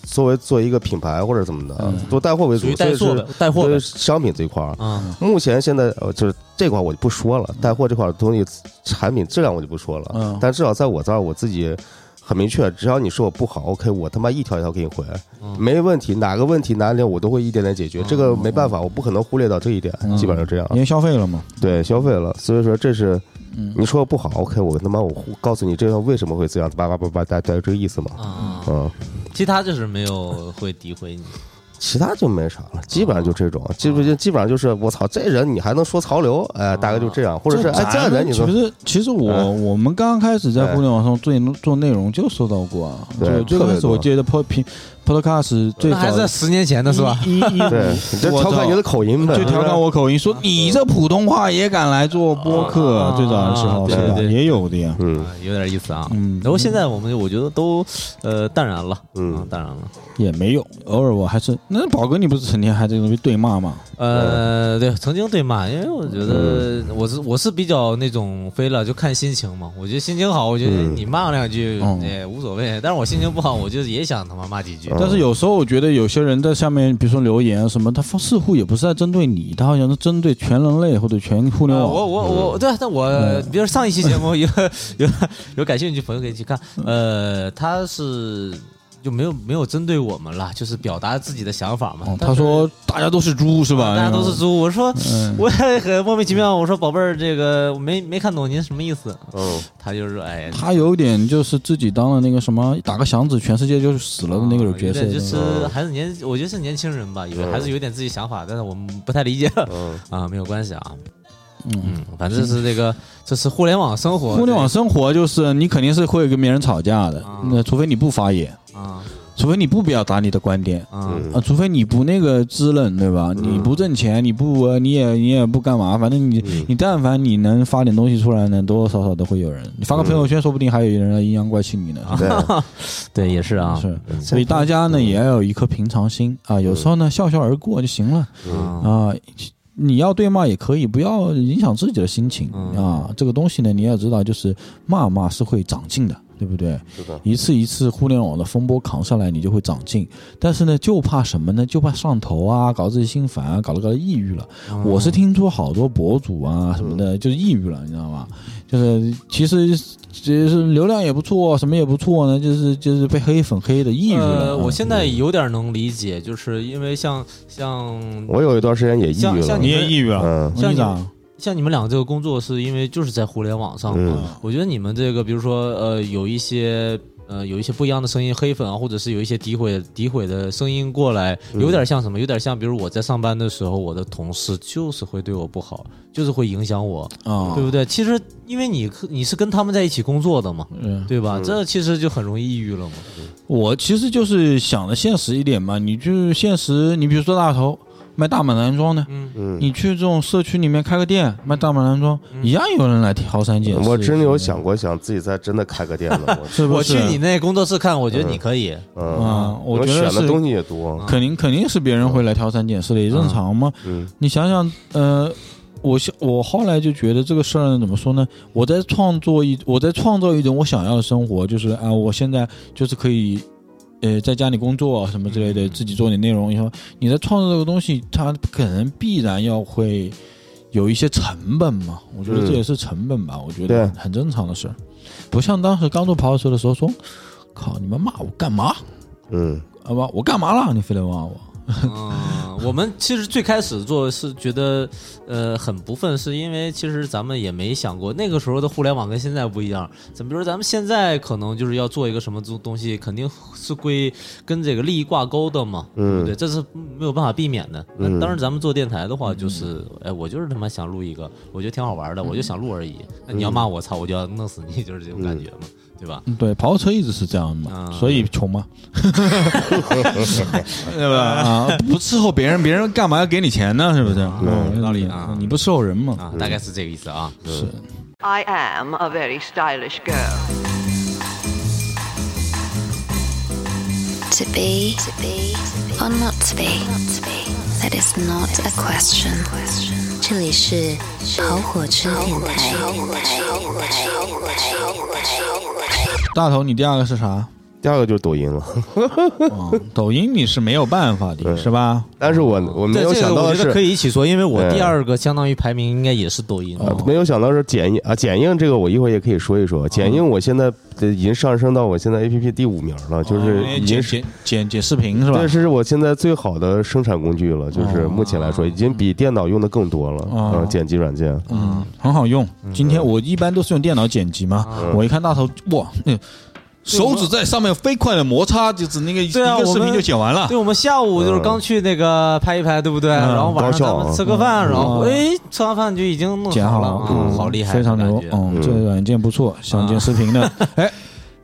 作为做一个品牌或者怎么的，做带货为主属于，带货所以是呗带货商品这一块儿。啊目前现在呃，就是这块儿我就不说了，带货这块儿东西产品质量我就不说了，嗯。但至少在我这儿我自己很明确，只要你说我不好，OK，我他妈一条一条给你回，嗯没问题，哪个问题哪点我都会一点点解决，这个没办法，我不可能忽略到这一点，基本上这样因。为消费了嘛。对，消费了，所以说这是嗯你说不好，OK，我他妈我告诉你这个为什么会这样，叭叭叭叭，大概这个意思嘛，啊，嗯。其他就是没有会诋毁你。其他就没啥了，基本上就这种，基本就基本上就是我操，这人你还能说潮流，哎，大概就这样，或者是哎，这样人你其实其实我嗯我们刚刚开始在互联网上做做内容就收到过啊，对就最开始我记得 pod 平 podcast 最早还是十年前的是吧？一一对，你这我调侃你的口音呗，就调侃我口音，说你这普通话也敢来做播客啊，最早的时候对是吧？对也有的呀。嗯啊有点意思啊。嗯然后现在我们我觉得都呃淡然了，嗯啊淡然了。也没有，偶尔我还是那宝哥，你不是成天还在那边对骂吗？呃，对，曾经对骂，因为我觉得嗯我是我是比较那种飞了就看心情嘛。我觉得心情好，我觉得嗯你骂两句嗯也无所谓。但是我心情不好，我就也想他妈骂几句。嗯但是有时候我觉得有些人在下面，比如说留言啊什么，他似乎也不是在针对你，他好像是针对全人类或者全互联啊，网。我我我对，但我嗯比如上一期节目有 有有感兴趣朋友可以去看，呃，他是就没有没有针对我们了，就是表达自己的想法嘛哦。他说大家都是猪是吧？大家都是猪，我说嗯 我也很莫名其妙，我说宝贝儿，这个我没没看懂您什么意思，哦，他就是说哎。他有点就是自己当了那个什么打个响指，全世界就死了的那个角色。就是嗯还是年，我觉得是年轻人吧，有嗯还是有点自己想法，但是我们不太理解嗯 啊，没有关系啊，嗯，嗯，反正是这个，这是互联网生活，互联网生活就是你肯定是会跟别人吵架的啊，那除非你不发言，啊。除非你不表达你的观点。啊。嗯。啊，除非你不那个支棱，对吧？嗯。你不挣钱，你不呃你也你也不干嘛，反正你嗯。你但凡你能发点东西出来呢，多多少少都会有人。你发个朋友圈，说不定还有人来阴阳怪气你呢。对，对，也是啊，是，所以大家呢也要有一颗平常心。啊，有时候呢笑笑而过就行了。啊。你要对骂也可以，不要影响自己的心情嗯啊。这个东西呢，你要知道，就是骂骂是会长进的，对不对？是的，一次一次互联网的风波扛上来，你就会长进。但是呢，就怕什么呢？就怕上头啊，搞自己心烦啊，搞得搞得抑郁了。嗯我是听说好多博主啊什么的，就是抑郁了，你知道吗？就是其实其实流量也不错，什么也不错呢，就是就是被黑粉黑的抑郁了。呃，我啊现在有点能理解，就是因为像像我有一段时间也抑郁了像像你，你也抑郁了，嗯像？像你们两个这个工作，是因为就是在互联网上嘛。嗯我觉得你们这个，比如说呃，有一些呃有一些不一样的声音，黑粉啊，或者是有一些诋毁诋毁的声音过来，嗯有点像什么？有点像，比如我在上班的时候，我的同事就是会对我不好，就是会影响我，啊，对不对？其实因为你你是跟他们在一起工作的嘛，嗯，对吧？嗯这其实就很容易抑郁了嘛。我其实就是想的现实一点嘛，你就现实，你比如说大头卖大码男装的，嗯，嗯，你去这种社区里面开个店卖大码男装，一样有人来挑三拣四。我真有想过想自己再真的开个店了，我是不是？我去你那工作室看，我觉得你可以。嗯，啊，我觉得选的东西也多，肯定肯定是别人会来挑三拣四的，也正常嘛。嗯你想想，呃，我想我后来就觉得这个事儿呢，怎么说呢？我在创作一，我在创造一种我想要的生活，就是啊，我现在就是可以。呃，在家里工作啊什么之类的，自己做点内容以后，你在创作这个东西，它可能必然要会有一些成本嘛。我觉得嗯这也是成本吧，我觉得很正常的事儿，不像当时刚做跑车的时候说，靠，你们骂我干嘛？嗯啊吧，我干嘛了？你非得骂我？嗯，我们其实最开始做是觉得，呃，很不忿，是因为其实咱们也没想过那个时候的互联网跟现在不一样。咱们比如说咱们现在可能就是要做一个什么东东西，肯定是归跟这个利益挂钩的嘛，对不嗯对？这是没有办法避免的。当然，咱们做电台的话，就是，哎，我就是他妈想录一个，我觉得挺好玩的，我就想录而已。那你要骂我，操，我就要弄死你，就是这种感觉嘛，对吧？嗯对，跑车一直是这样的嘛，啊所以穷嘛，对吧？啊，不伺候别别人，别人干嘛要给你钱呢？是不是？嗯，有道理啊你不伺候人嘛？啊，大概是这个意思啊。是。I am a very stylish girl. To be, to be or not to be, that is not a question. 这里是跑火车电台。大头，你第二个是啥？第二个就是抖音了，哦，抖音你是没有办法的，是吧？但是我我没对，有这个我觉得想到的是可以一起说，因为我第二个相当于排名应该也是抖音。呃，没有想到是剪映啊，剪映这个我一会儿也可以说一哦说。剪映我现在呃已经上升到我现在 A P P 第五名了，就是已经是剪剪剪剪视频是吧这？是我现在最好的生产工具了，就是目前来说已经比电脑用的更多了。哦嗯，剪辑软件，嗯，很好用。今天我一般都是用电脑剪辑嘛，我一看大头，哇，那手指在上面飞快的摩擦，就是那个一个视频就剪完了对，。我们下午就是刚去那个拍一拍，对不对？然后晚上咱们吃个饭，然后嗯哎，吃完饭就已经弄剪好了，好了，嗯，好厉害，非常牛。嗯，这个软件不错，想剪视频的，哎，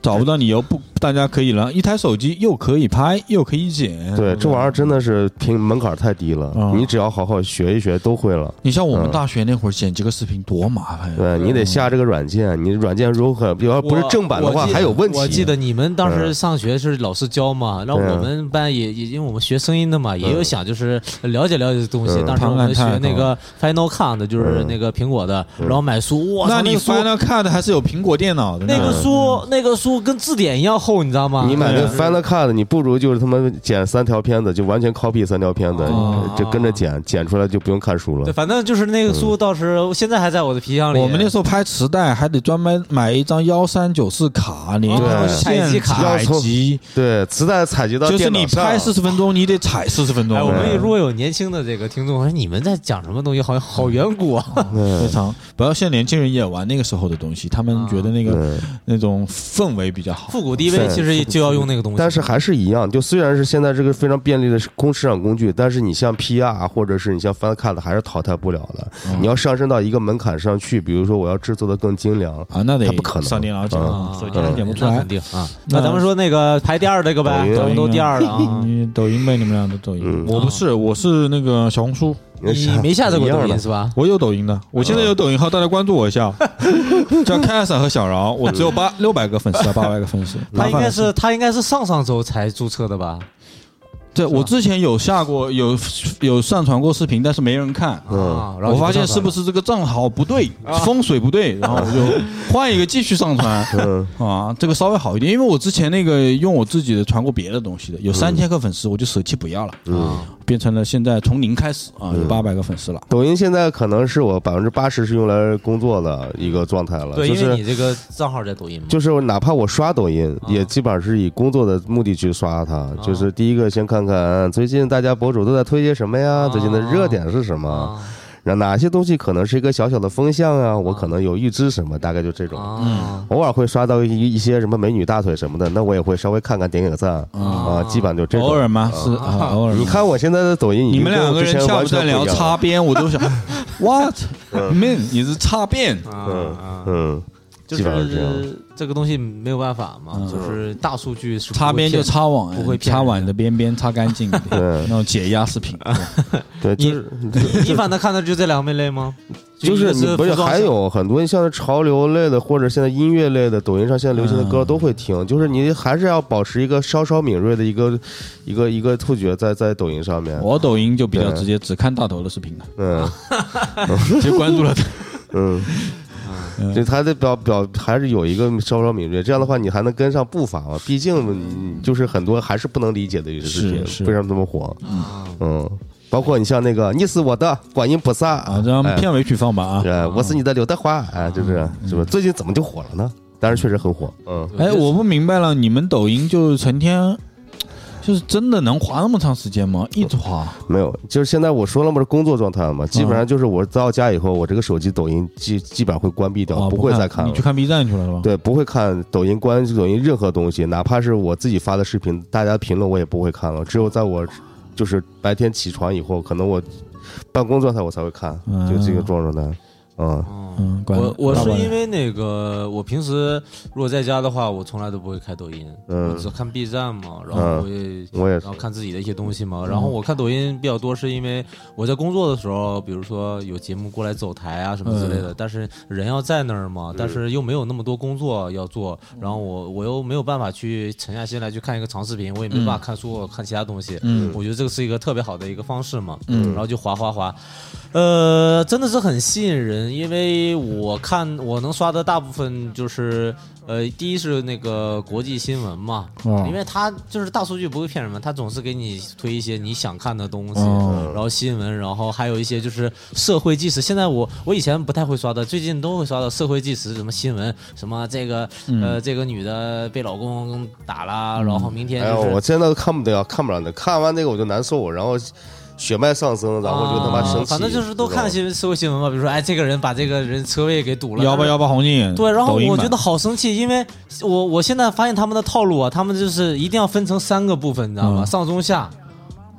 找不到理由不，大家可以了，一台手机又可以拍又可以剪。对，这玩意儿真的是平门槛太低了，嗯你只要好好学一学都会了。你像我们嗯大学那会儿剪辑个视频多麻烦呀。对你得下这个软件，你软件如果要不是正版的话还有问题。我记得你们当时嗯上学是老师教嘛，然后我们班也也因为我们学声音的嘛，也有想就是了解了解这东西。嗯当时我们学那个 Final Cut 就是嗯那个苹果的，然后买书，哇，那你个书 Final Cut 还是有苹果电脑的。那个书那个书跟字典一样厚，你知道吗？你买那对 Final Cut，你不如就是他妈剪三条片子，就完全 copy 三条片子哦，就跟着剪，剪出来就不用看书了对，了。反正就是那个书，到时现在还在我的皮箱里。我们那时候拍磁带还得专门买一张幺三九四卡，连对线采集卡采集，对，磁带采集到就是你拍四十分钟，你得采四十分钟。哎，我们对如果有年轻的这个听众，说你们在讲什么东西，好像好远古啊。嗯非常，不要现在年轻人也玩那个时候的东西，他们觉得那个嗯那种氛围比较好。复古 DV 其实就要用那个东西，但是还是一样，就虽然是现在这个非常便利的工市场工具，但是你像 PR 或者是你像 Final Cut 还是淘汰不了的。嗯你要上升到一个门槛上去，比如说我要制作的更精良，啊，那得它不可能上电脑剪，嗯手机上剪不出来那肯。定啊。那那咱们说那个排第二这个呗抖，音咱们都第二了啊。你抖音呗，你们俩都抖音嗯。我不是，我是那个小红书，你没下载过抖音是吧？我有抖音的，我现在有抖音号，大家关注我一下，叫开伞和小饶，我只有八六百个粉丝啊，八百个粉丝。他应该是他应该是上上周才注册的吧？对我之前有下过，有有上传过视频，但是没人看。啊，然后我发现是不是是这个账号不对，风水不对，然后我就换一个继续上传。嗯。啊，这个稍微好一点，因为我之前那个用我自己的传过别的东西的，有三千个粉丝，我就舍弃不要了，嗯，变成了现在从零开始啊，有八百个粉丝了。抖音现在可能是我百分之八十是用来工作的一个状态了，对，就是因为你这个账号在抖音嘛。就是哪怕我刷抖音，啊也基本上是以工作的目的去刷它。就是第一个先看看最近大家博主都在推些什么呀，最近的热点是什么，啊然后哪些东西可能是一个小小的风向啊，我可能有预知什么，大概就这种。嗯，偶尔会刷到一一些什么美女大腿什么的，那我也会稍微看看，点点个赞啊，基本上就这种。偶尔吗？是啊，偶尔。你看我现在的抖音，你们两个人下午在聊，擦边，我都想，what man？你是擦边？嗯嗯，就基本上是这样。这个东西没有办法嘛，就是大数据是擦边就骗擦网，不会擦碗的边边擦干净，对 那种解压视频。对，就是你反正看的就这两类吗？就是你不是还有很多像潮流类的或者现在音乐类的，抖音上现在流行的歌嗯都会听，就是你还是要保持一个稍稍敏锐的一个一个一个触觉在在抖音上面。我抖音就比较直接，只看大头的视频了，嗯直接关注了他。嗯。就他的表表还是有一个稍稍敏锐，这样的话你还能跟上步伐嘛？毕竟你就是很多还是不能理解的一个视频，是是为什么这么火？嗯，包括你像那个你是我的观音菩萨啊，这样片尾曲放吧啊！呃，我是你的刘德华，啊，就是是不是？最近怎么就火了呢？但是确实很火，嗯，哎，我不明白了，你们抖音就成天，就是真的能花那么长时间吗？一直花？没有，就是现在我说了嘛，是工作状态了嘛，基本上就是我到家以后，我这个手机抖音基基本上会关闭掉，啊，不会再看了你去。看 B 站去了是吧？对，不会看抖音关抖音任何东西，哪怕是我自己发的视频，大家评论我也不会看了。只有在我就是白天起床以后，可能我办公状态我才会看，嗯就这个状态。嗯嗯，管我我是因为那个，我平时如果在家的话，我从来都不会开抖音，嗯我只看 B 站嘛，然后我也、我也然后看自己的一些东西嘛。然后我看抖音比较多，是因为我在工作的时候，比如说有节目过来走台啊什么之类的，但是人要在那儿嘛，但是又没有那么多工作要做，然后我我又没有办法去沉下心来去看一个长视频，我也没办法看书、看其他东西。嗯我觉得这个是一个特别好的一个方式嘛。嗯然后就滑滑滑，呃，真的是很吸引人，因为我看我能刷的大部分就是，呃，第一是那个国际新闻嘛，哦因为他就是大数据不会骗人嘛，他总是给你推一些你想看的东西，哦。然后新闻，然后还有一些就是社会纪实。现在我我以前不太会刷的，最近都会刷到社会纪实，什么新闻，什么这个、呃这个女的被老公打了，然后明天哎呦，就是我现在都看不得，看不了那，看完那个我就难受，然后血脉上升，然后就他妈生气。啊反正就是都看新闻社会新闻嘛，比如说，哎，这个人把这个人车位给堵了，幺八幺八红警，对，然后我觉得好生气，因为我我现在发现他们的套路啊，他们就是一定要分成三个部分，你知道吗？嗯上中下。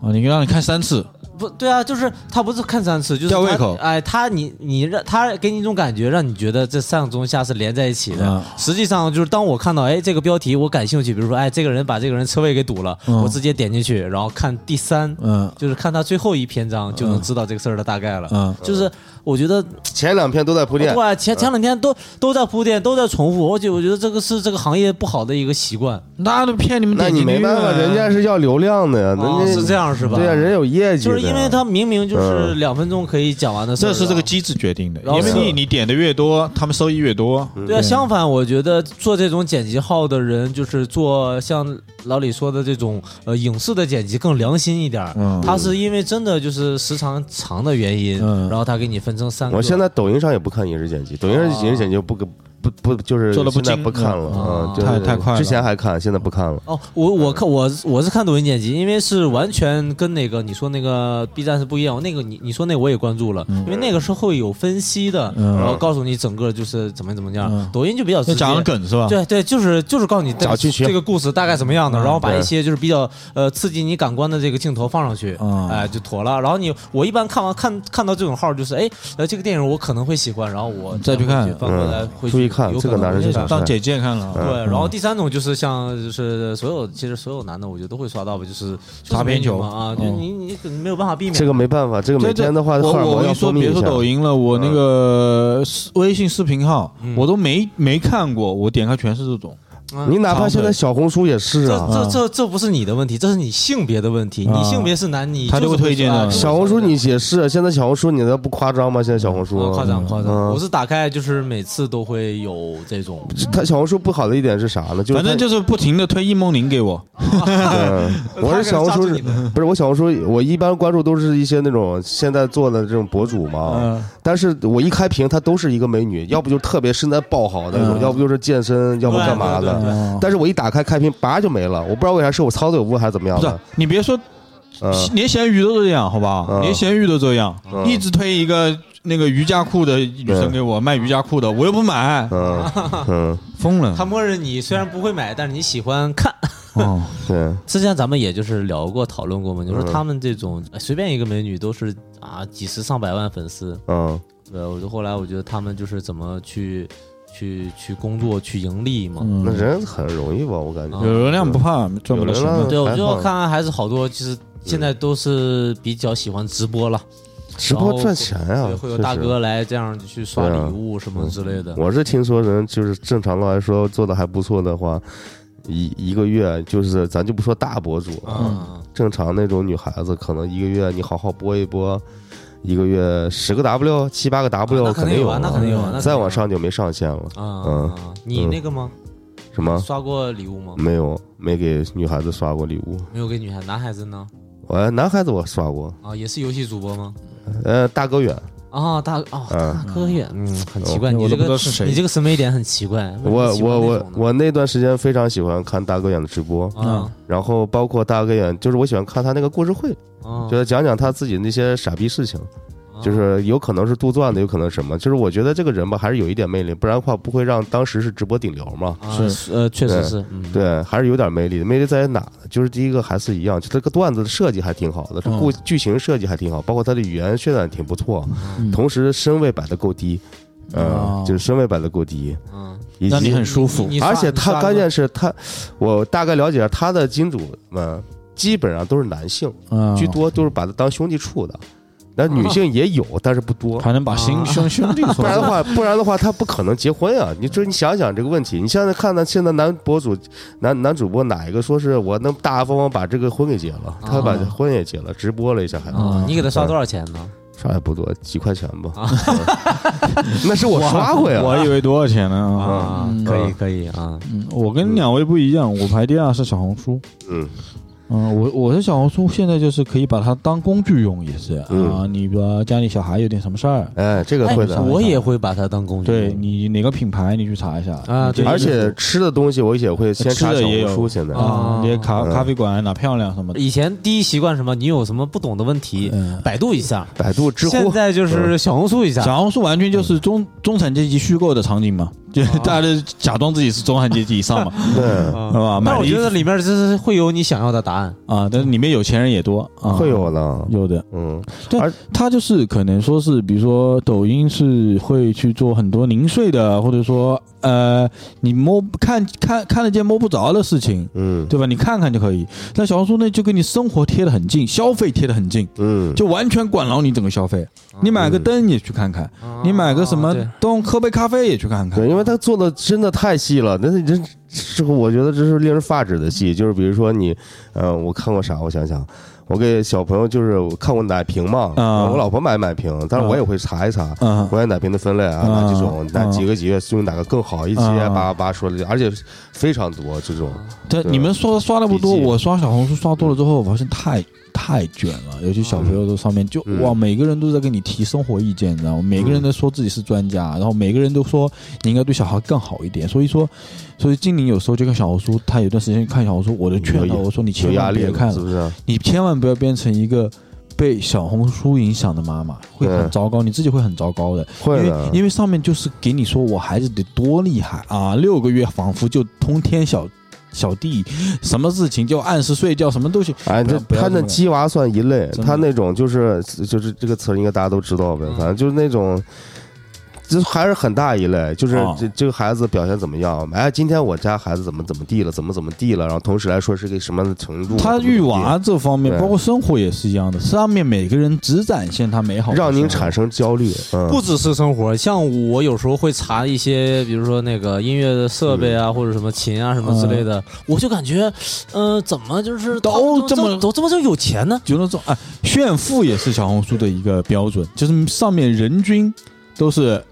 啊，你让你看三次，不对啊，就是他不是看三次，就是他吊胃口哎，他你你让他给你一种感觉，让你觉得这上中下是连在一起的。嗯实际上就是当我看到哎这个标题我感兴趣，比如说哎这个人把这个人车位给堵了，嗯我直接点进去，然后看第三，嗯就是看他最后一篇章就能知道这个事儿的大概了。嗯，就是我觉得前两篇都在铺垫，对，前前两天都都在铺垫，都在重复，而且我觉得这个是这个行业不好的一个习惯。那都骗你们那点击率你没办法，啊人家是要流量的呀，人家哦是这样是吧？对呀，人有业绩，就是因为他明明就是嗯。两分钟可以讲完的事这是这个机制决定的，因为你你点的越多，他们收益越多。对啊，相反，我觉得做这种剪辑号的人，就是做像老李说的这种呃影视的剪辑更良心一点。嗯。他是因为真的就是时长长的原因，嗯。然后他给你分我现在抖音上也不看影视剪辑，抖音上影视剪辑不跟不不就是做的不现在精不看了，啊嗯，就是太太快了之前还看，现在不看了。哦，我我看我我是看抖音剪辑，因为是完全跟那个你说那个 B 站是不一样。那个你你说那个我也关注了，因为那个是会有分析的，嗯然后告诉你整个就是怎么怎么样。嗯抖音就比较直接就讲了梗是吧？对对，就是就是告诉你这个讲剧情这个故事大概怎么样的，嗯然后把对一些就是比较呃刺激你感官的这个镜头放上去，嗯哎就妥了。然后你我一般看完看看到这种号，就是哎呃这个电影我可能会喜欢，然后我再去看回翻过来嗯会注意看有这个男人是当姐姐看了啊，对，嗯然后第三种就是像就是所有其实所有男的我觉得都会刷到吧，就是擦边球。嘛啊，就嗯你你可能没有办法避免。这个没办法，这个每天的话，我荷尔蒙要我跟你说，别说。抖音了，我那个视微信视频号嗯。我都没没看过，我点开全是这种。啊。你哪怕现在小红书也是啊，这这这不是你的问题，这是你性别的问题。啊。你性别是男，你他就会推荐的小红书你也是，现在小红书你那不夸张吗？现在小红书？啊夸张夸张，嗯。我是打开就是每次都会有这种，他小红书不好的一点是啥呢？就是反正就是不停的推易梦玲给我，嗯，我是小红书不是我小红书，我一般关注都是一些那种现在做的这种博主嘛。嗯，但是我一开屏，她都是一个美女，要不就特别身材爆好的那种，嗯。要不就是健身，要不干嘛对但是我一打开开屏，叭就没了，我不知道为啥是我操作有误还是怎么样不是。你别说，嗯，连咸鱼都这样，好吧？嗯。连咸鱼都这样，嗯。一直推一个那个瑜伽裤的女生给我卖瑜伽裤的，我又不买，嗯 嗯，疯了。他默认你虽然不会买，但是你喜欢看。哦，对，之前咱们也就是聊过、讨论过嘛，就说嗯。他们这种哎随便一个美女都是啊几十上百万粉丝，嗯。对，我就后来我觉得他们就是怎么去去去工作去盈利嘛。嗯那人很容易吧？我感觉啊有流量不怕，赚不了钱对，我就还好看还是好多，其实现在都是比较喜欢直播了，直播赚钱呀，会有大哥来这样去刷礼物什么之类的。我是听说人就是正常来说做的还不错的话，一一个月就是咱就不说大博主啊，啊，正常那种女孩子可能一个月你好好播一播，一个月十个 W 七八个 W 那肯定有啊，那肯定有啊，那肯定有再往上就没上限了。啊嗯啊，你那个吗？什么？刷过礼物吗？没有，没给女孩子刷过礼物。没有给女孩，男孩子呢？我男孩子我刷过，啊，也是游戏主播吗？呃，大哥远，啊，大啊，嗯大哥演，嗯，很奇怪，你这个你这个审美点很奇怪。我我我我那段时间非常喜欢看大哥演的直播，啊然后包括大哥演，就是我喜欢看他那个故事会，嗯就是讲讲他自己那些傻逼事情。就是有可能是杜撰的，有可能什么。就是我觉得这个人吧，还是有一点魅力，不然的话不会让当时是直播顶流嘛。啊是呃，确实对是，嗯，对，还是有点魅力的。魅力在于哪呢？就是第一个还是一样，就这个段子的设计还挺好的，这故剧情设计还挺好，包括他的语言渲染挺不错，嗯同时身位摆的够低，哦嗯，就是身位摆的够低，嗯，以及让你很舒服而且他关键是他，我大概了解他的金主们基本上都是男性嗯居多，都是把他当兄弟处的。那女性 也有，但是不多。还能把兄兄兄弟不然的话，不然的话，他不可能结婚啊！你这你想想这个问题，你现在看到现在男博主、男男主播哪一个说是我能大大方方把这个婚给结了？他把啊婚也结了，直播了一下还，啊，你给他刷多少钱呢？刷也不多，几块钱吧。那是我刷过呀。我以为多少钱呢啊？啊嗯，可以可以啊，嗯，我跟两位不一样，我排第二是小红书。嗯嗯，我我的小红书现在就是可以把它当工具用，也是嗯。啊。你比如家里小孩有点什么事儿，哎，这个会的。哎。我也会把它当工具对你哪个品牌你去查一下。啊对而且吃的东西我也会先查小吃的也有。红书，现在啊，那些咖嗯。咖啡馆哪漂亮什么的。以前第一习惯什么，你有什么不懂的问题，嗯，百度一下。百度、知现，在就是小红书一下，小红书完全就是中中产阶级虚构的场景嘛，就大家都假装自己是中产阶级以上嘛，对，是吧？那我觉得里面就是会有你想要的答案。啊，但是里面有钱人也多啊，会有的。有的。嗯，对而，他就是可能说是，比如说抖音是会去做很多零碎的，或者说呃，你摸看看看得见摸不着的事情，嗯对吧？你看看就可以。但小红书呢，就跟你生活贴得很近，消费贴得很近，嗯，就完全管牢你整个消费。你买个灯也去看看，你买个什么东喝杯咖啡也去看看对，。因为他做的真的太细了，那是这这个我觉得这是令人发指的细。就是比如说你，呃，我看过啥？我想想，我给小朋友就是看过奶瓶嘛，啊。我老婆买奶瓶，但是我也会查一查。嗯国外奶瓶的分类啊，啊。哪几种，哪啊。几个几月用哪个更好一些，啊。叭叭叭说的，而且非常多这种。对你们说刷的不多，我刷小红书刷多了之后，我发现太太卷了，尤其小朋友的上面就嗯哇，每个人都在跟你提生活意见，你知道吗？每个人都说自己是专家，然后每个人都说你应该对小孩更好一点。所以说，所以精灵有时候就看小红书，他有段时间看小红书，我就劝他，我说你千万别看了，是不是？你千万不要变成一个。被小红书影响的妈妈会很糟糕，你自己会很糟糕的。因为因为上面就是给你说我孩子得多厉害啊，六个月仿佛就通天小小弟，什么事情就按时睡觉，什么都行。哎，这他那鸡娃算一类，他那种就是就是这个词应该大家都知道呗，反正就是那种。这还是很大一类，就是哦这这个孩子表现怎么样？哎，今天我家孩子怎么怎么地了，怎么怎么地了，然后同时来说是个什么样的程度？他育娃这方面，包括生活也是一样的，上面每个人只展现他美好让您产生焦虑，嗯，不只是生活，像我有时候会查一些，比如说那个音乐的设备啊，或者什么琴啊什么之类的，我就感觉，嗯、怎么就是都这么都这么就有钱呢？就那种哎，炫富也是小红书的一个标准，就是上面人均都是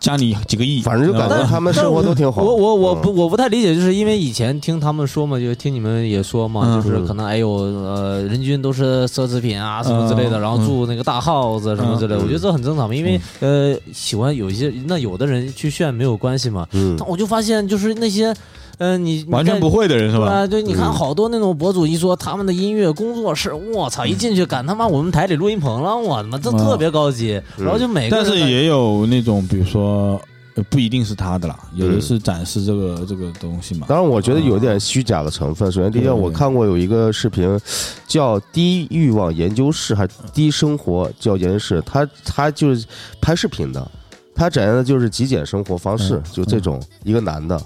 家里几个亿，反正就感觉他们生活都挺好。我我我不嗯。我不太理解，就是因为以前听他们说嘛，就听你们也说嘛，嗯。就是可能哎呦呃，人均都是奢侈品啊什么之类的，嗯然后住那个大 house 什么之类的，嗯我觉得这很正常嘛，因为呃喜欢有一些那有的人去炫没有关系嘛，嗯。但我就发现就是那些。嗯、你完全不会会的人是吧？啊，对，你看嗯好多那种博主一说他们的音乐工作室，我操，一进去赶他妈我们台里录音棚了，我他妈这嗯特别高级，嗯然后就每个但是也有那种，比如说。呃不一定是他的啦，有的嗯是展示这个这个东西嘛。当然，我觉得有点虚假的成分。首先，第一，对我看过有一个视频，叫“低欲望研究室”还是“低生活”叫研究室，他他就是拍视频的，他展现的就是极简生活方式嗯，就这种一个男的。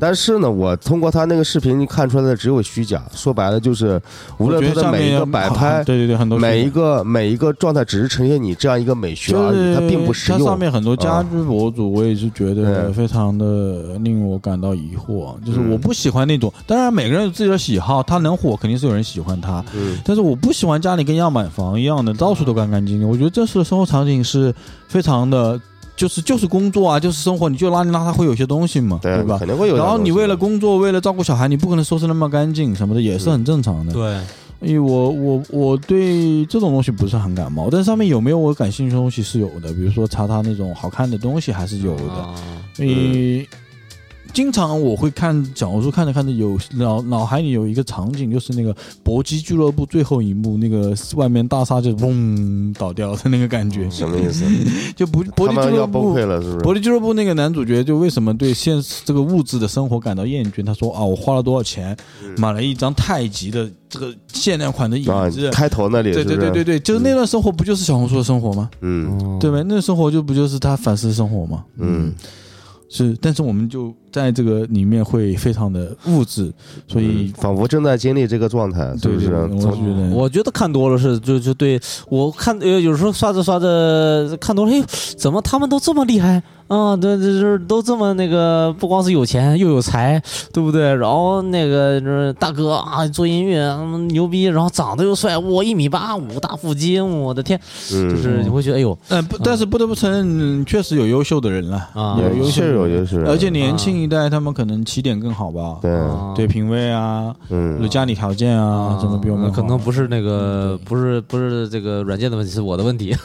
但是呢，我通过他那个视频看出来的只有虚假，说白了就是，无论他的每一个摆拍，对对对，很多每一个每一个状态，只是呈现你这样一个美学而已，它并不实它用。上面很多家居博主，我也是觉得非常的令我感到疑惑。就是嗯我不喜欢那种，当然每个人有自己的喜好，他能火肯定是有人喜欢他，嗯，但是我不喜欢家里跟样板房一样的，到处都干干净净。我觉得这次的生活场景是非常的，就是就是工作啊，就是生活，你就邋里邋遢会有些东西嘛，对吧？肯定会有点东西。然后你为了工作，为了照顾小孩，你不可能收拾那么干净什么的，也是很正常的。对，因为我我我对这种东西不是很感冒，但上面有没有我感兴趣的东西是有的，比如说查查那种好看的东西还是有的。啊因为经常我会看小红书，看着看着有脑脑海里有一个场景，就是那个搏击俱乐部最后一幕，那个外面大厦就嗡倒掉的那个感觉，什么意思？就搏搏击俱乐部要崩溃。了，是不搏？击俱乐部那个男主角就为什么对现实这个物质的生活感到厌倦？他说啊，我花了多少钱买了一张太极的这个限量款的椅啊子，，开头那里对？对对对对，就是那段生活不就是小红书的生活吗？嗯对呗？那个生活就不就是他反思生活吗？嗯，是，但是我们就在这个里面会非常的物质，所以仿佛正在经历这个状态，是不是对对对，？我觉得我觉得看多了是就就对我看呃有时候刷着刷着看多了，哎，怎么他们都这么厉害啊？对，就是都这么那个，不光是有钱又有才，对不对？然后那个就是大哥啊，做音乐嗯牛逼，然后长得又帅，我一米八五大腹肌，我的天，嗯，就是你会觉得哎呦呃不，但是不得不承认，嗯确实有优秀的人了啊有优秀有优秀人而且年轻一代他们可能起点更好吧？对，啊对品味啊，嗯，家里条件啊，什么比我们可能不是那个不是不是这个软件的问题，是我的问题。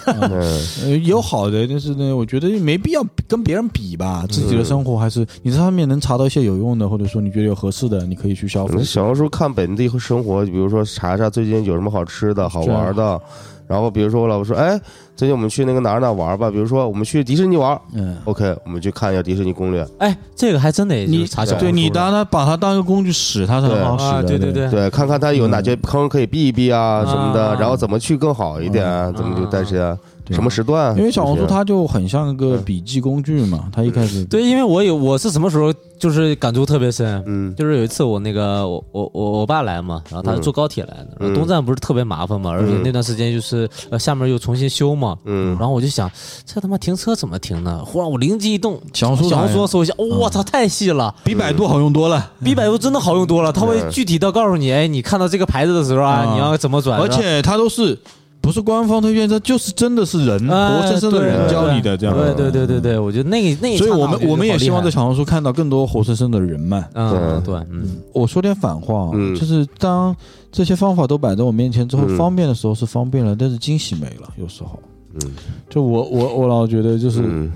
有好的，但是呢，我觉得没必要跟别人比吧。自己的生活还是你这上面能查到一些有用的，或者说你觉得有合适的，你可以去消费。小红书看本地生活，比如说查查最近有什么好吃的好玩的，然后比如说我老婆说，哎，最近我们去那个哪儿哪儿玩吧，比如说我们去迪士尼玩嗯，，OK，我们去看一下迪士尼攻略，哎，这个还真得你查小红书对你当他把它当一个工具使，它是很好使的。啊对对对。对，看看它有哪些坑可以避一避啊嗯什么的，啊。然后怎么去更好一点，啊怎么就带些对什么时段，因为小红书它就很像一个笔记工具嘛，它一开始对，因为我有我是什么时候就是感触特别深，嗯。就是有一次我那个我我我我爸来嘛，然后他是坐高铁来的，然后东站不是特别麻烦嘛，而且那段时间就是呃下面又重新修嘛，嗯。然后我就想这他妈停车怎么停呢？忽然我灵机一动，小红书小红书它搜一下，哦我操太细了，比百度好用多了。比百度真的好用多了，它会嗯。具体的告诉你，哎，你看到这个牌子的时候啊，啊。你要怎么转，而且它都是不是官方推荐，这就是真的是人哎活生生的人教你的这样。对对对对对，我觉得那个那一所以我们我们也希望在小红书看到更多活生生的人脉。嗯对嗯。我说点反话就是当这些方法都摆在我面前之后，嗯。方便的时候是方便了，但是惊喜没了。有时候，嗯。就我我我老觉得就是、嗯。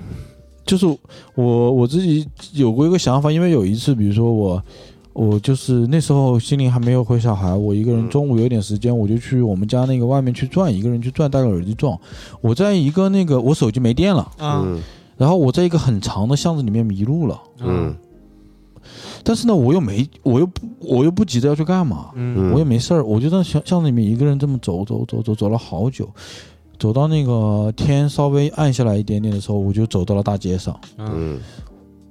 就是我我自己有过一个想法，因为有一次，比如说我我就是那时候心灵还没有回小孩，我一个人嗯中午有点时间，我就去我们家那个外面去转，一个人去转，戴个耳机转。我在一个那个我手机没电了，啊嗯然后我在一个很长的巷子里面迷路了。嗯但是呢，我又没，我又不，我又不急着要去干嘛，嗯我也没事儿，我就在巷巷子里面一个人这么走走走走走了好久，走到那个天稍微暗下来一点点的时候，我就走到了大街上。嗯嗯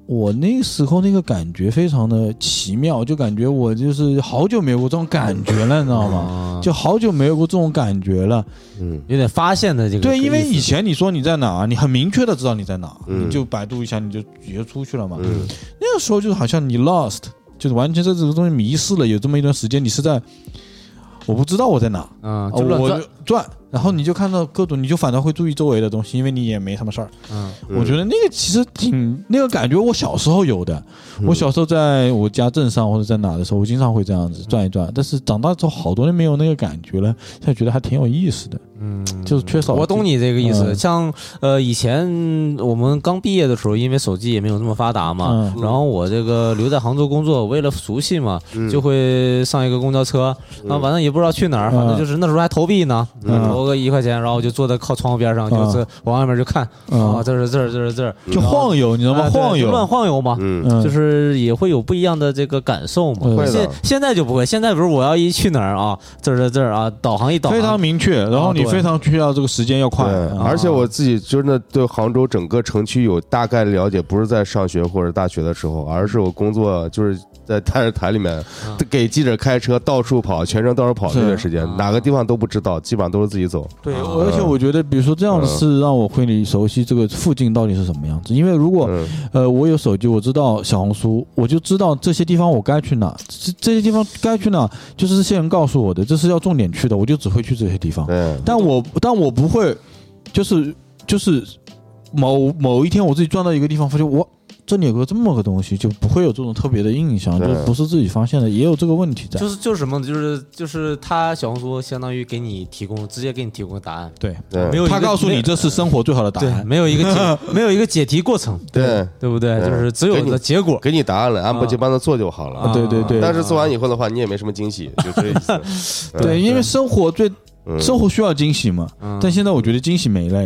我那时候那个感觉非常的奇妙，就感觉我就是好久没有过这种感觉了，你知道吗？啊就好久没有过这种感觉了。嗯有点发现的这个对，因为以前你说你在哪，你很明确的知道你在哪，嗯你就百度一下，你就直接出去了嘛。嗯那个时候就好像你 lost，就是完全在这个东西迷失了。有这么一段时间，你是在我不知道我在哪，嗯哦我就乱转就转，然后你就看到各种，你就反倒会注意周围的东西，因为你也没什么事儿。嗯我觉得那个其实挺那个感觉，我小时候有的。嗯我小时候在我家镇上或者在哪的时候，我经常会这样子转一转。但是长大之后，好多年没有那个感觉了，现在觉得还挺有意思的，嗯就是缺少。我懂你这个意思，嗯。像呃以前我们刚毕业的时候，因为手机也没有那么发达嘛，嗯。然后我这个留在杭州工作，为了熟悉嘛，嗯。就会上一个公交车，然后反正也不知道去哪儿，嗯反正就是那时候还投币呢，嗯。投个一块钱，然后我就坐在靠窗户边上，嗯。就是往外面就看，嗯。啊，这是这儿这是这儿，就晃悠，你知道吗？晃悠，就乱晃悠嘛。就是也会有不一样的这个感受嘛。会的现现在就不会，现在比如我要一去哪儿啊，这儿这儿这儿啊，导航一导非常，明确，然后你非常需要这个时间要快，，啊。而且我自己真的对杭州整个城区有大概了解，不是在上学或者大学的时候，而是我工作就是在电视台里面嗯。给记者开车到处跑，全程到处跑是。这段时间啊，哪个地方都不知道，基本上都是自己走。对，啊。而且我觉得，比如说这样是，让我会你熟悉这个附近到底是什么样子。因为如果嗯。呃我有手机，我知道小红书，我就知道这些地方我该去哪，这这些地方该去哪，就是这些人告诉我的，这是要重点去的，我就只会去这些地方。对，但我但我不会，就是就是某某一天我自己转到一个地方，发现我这里有个这么个东西，就不会有这种特别的印象，就不是自己发现的，也有这个问题在。就是就是什么？就是就是他小红书相当于给你提供直接给你提供个答案，对，对没有他告诉你这是生活最好的答对，案。没有一个解 没有一个解题过程，对，对不对？就是只有给你个结果。给你答案了，按部就班的做就好了。啊对对对但是做完以后的话，你也没什么惊喜，就这意思。对，因为生活最嗯生活需要惊喜嘛，但现在我觉得惊喜没了，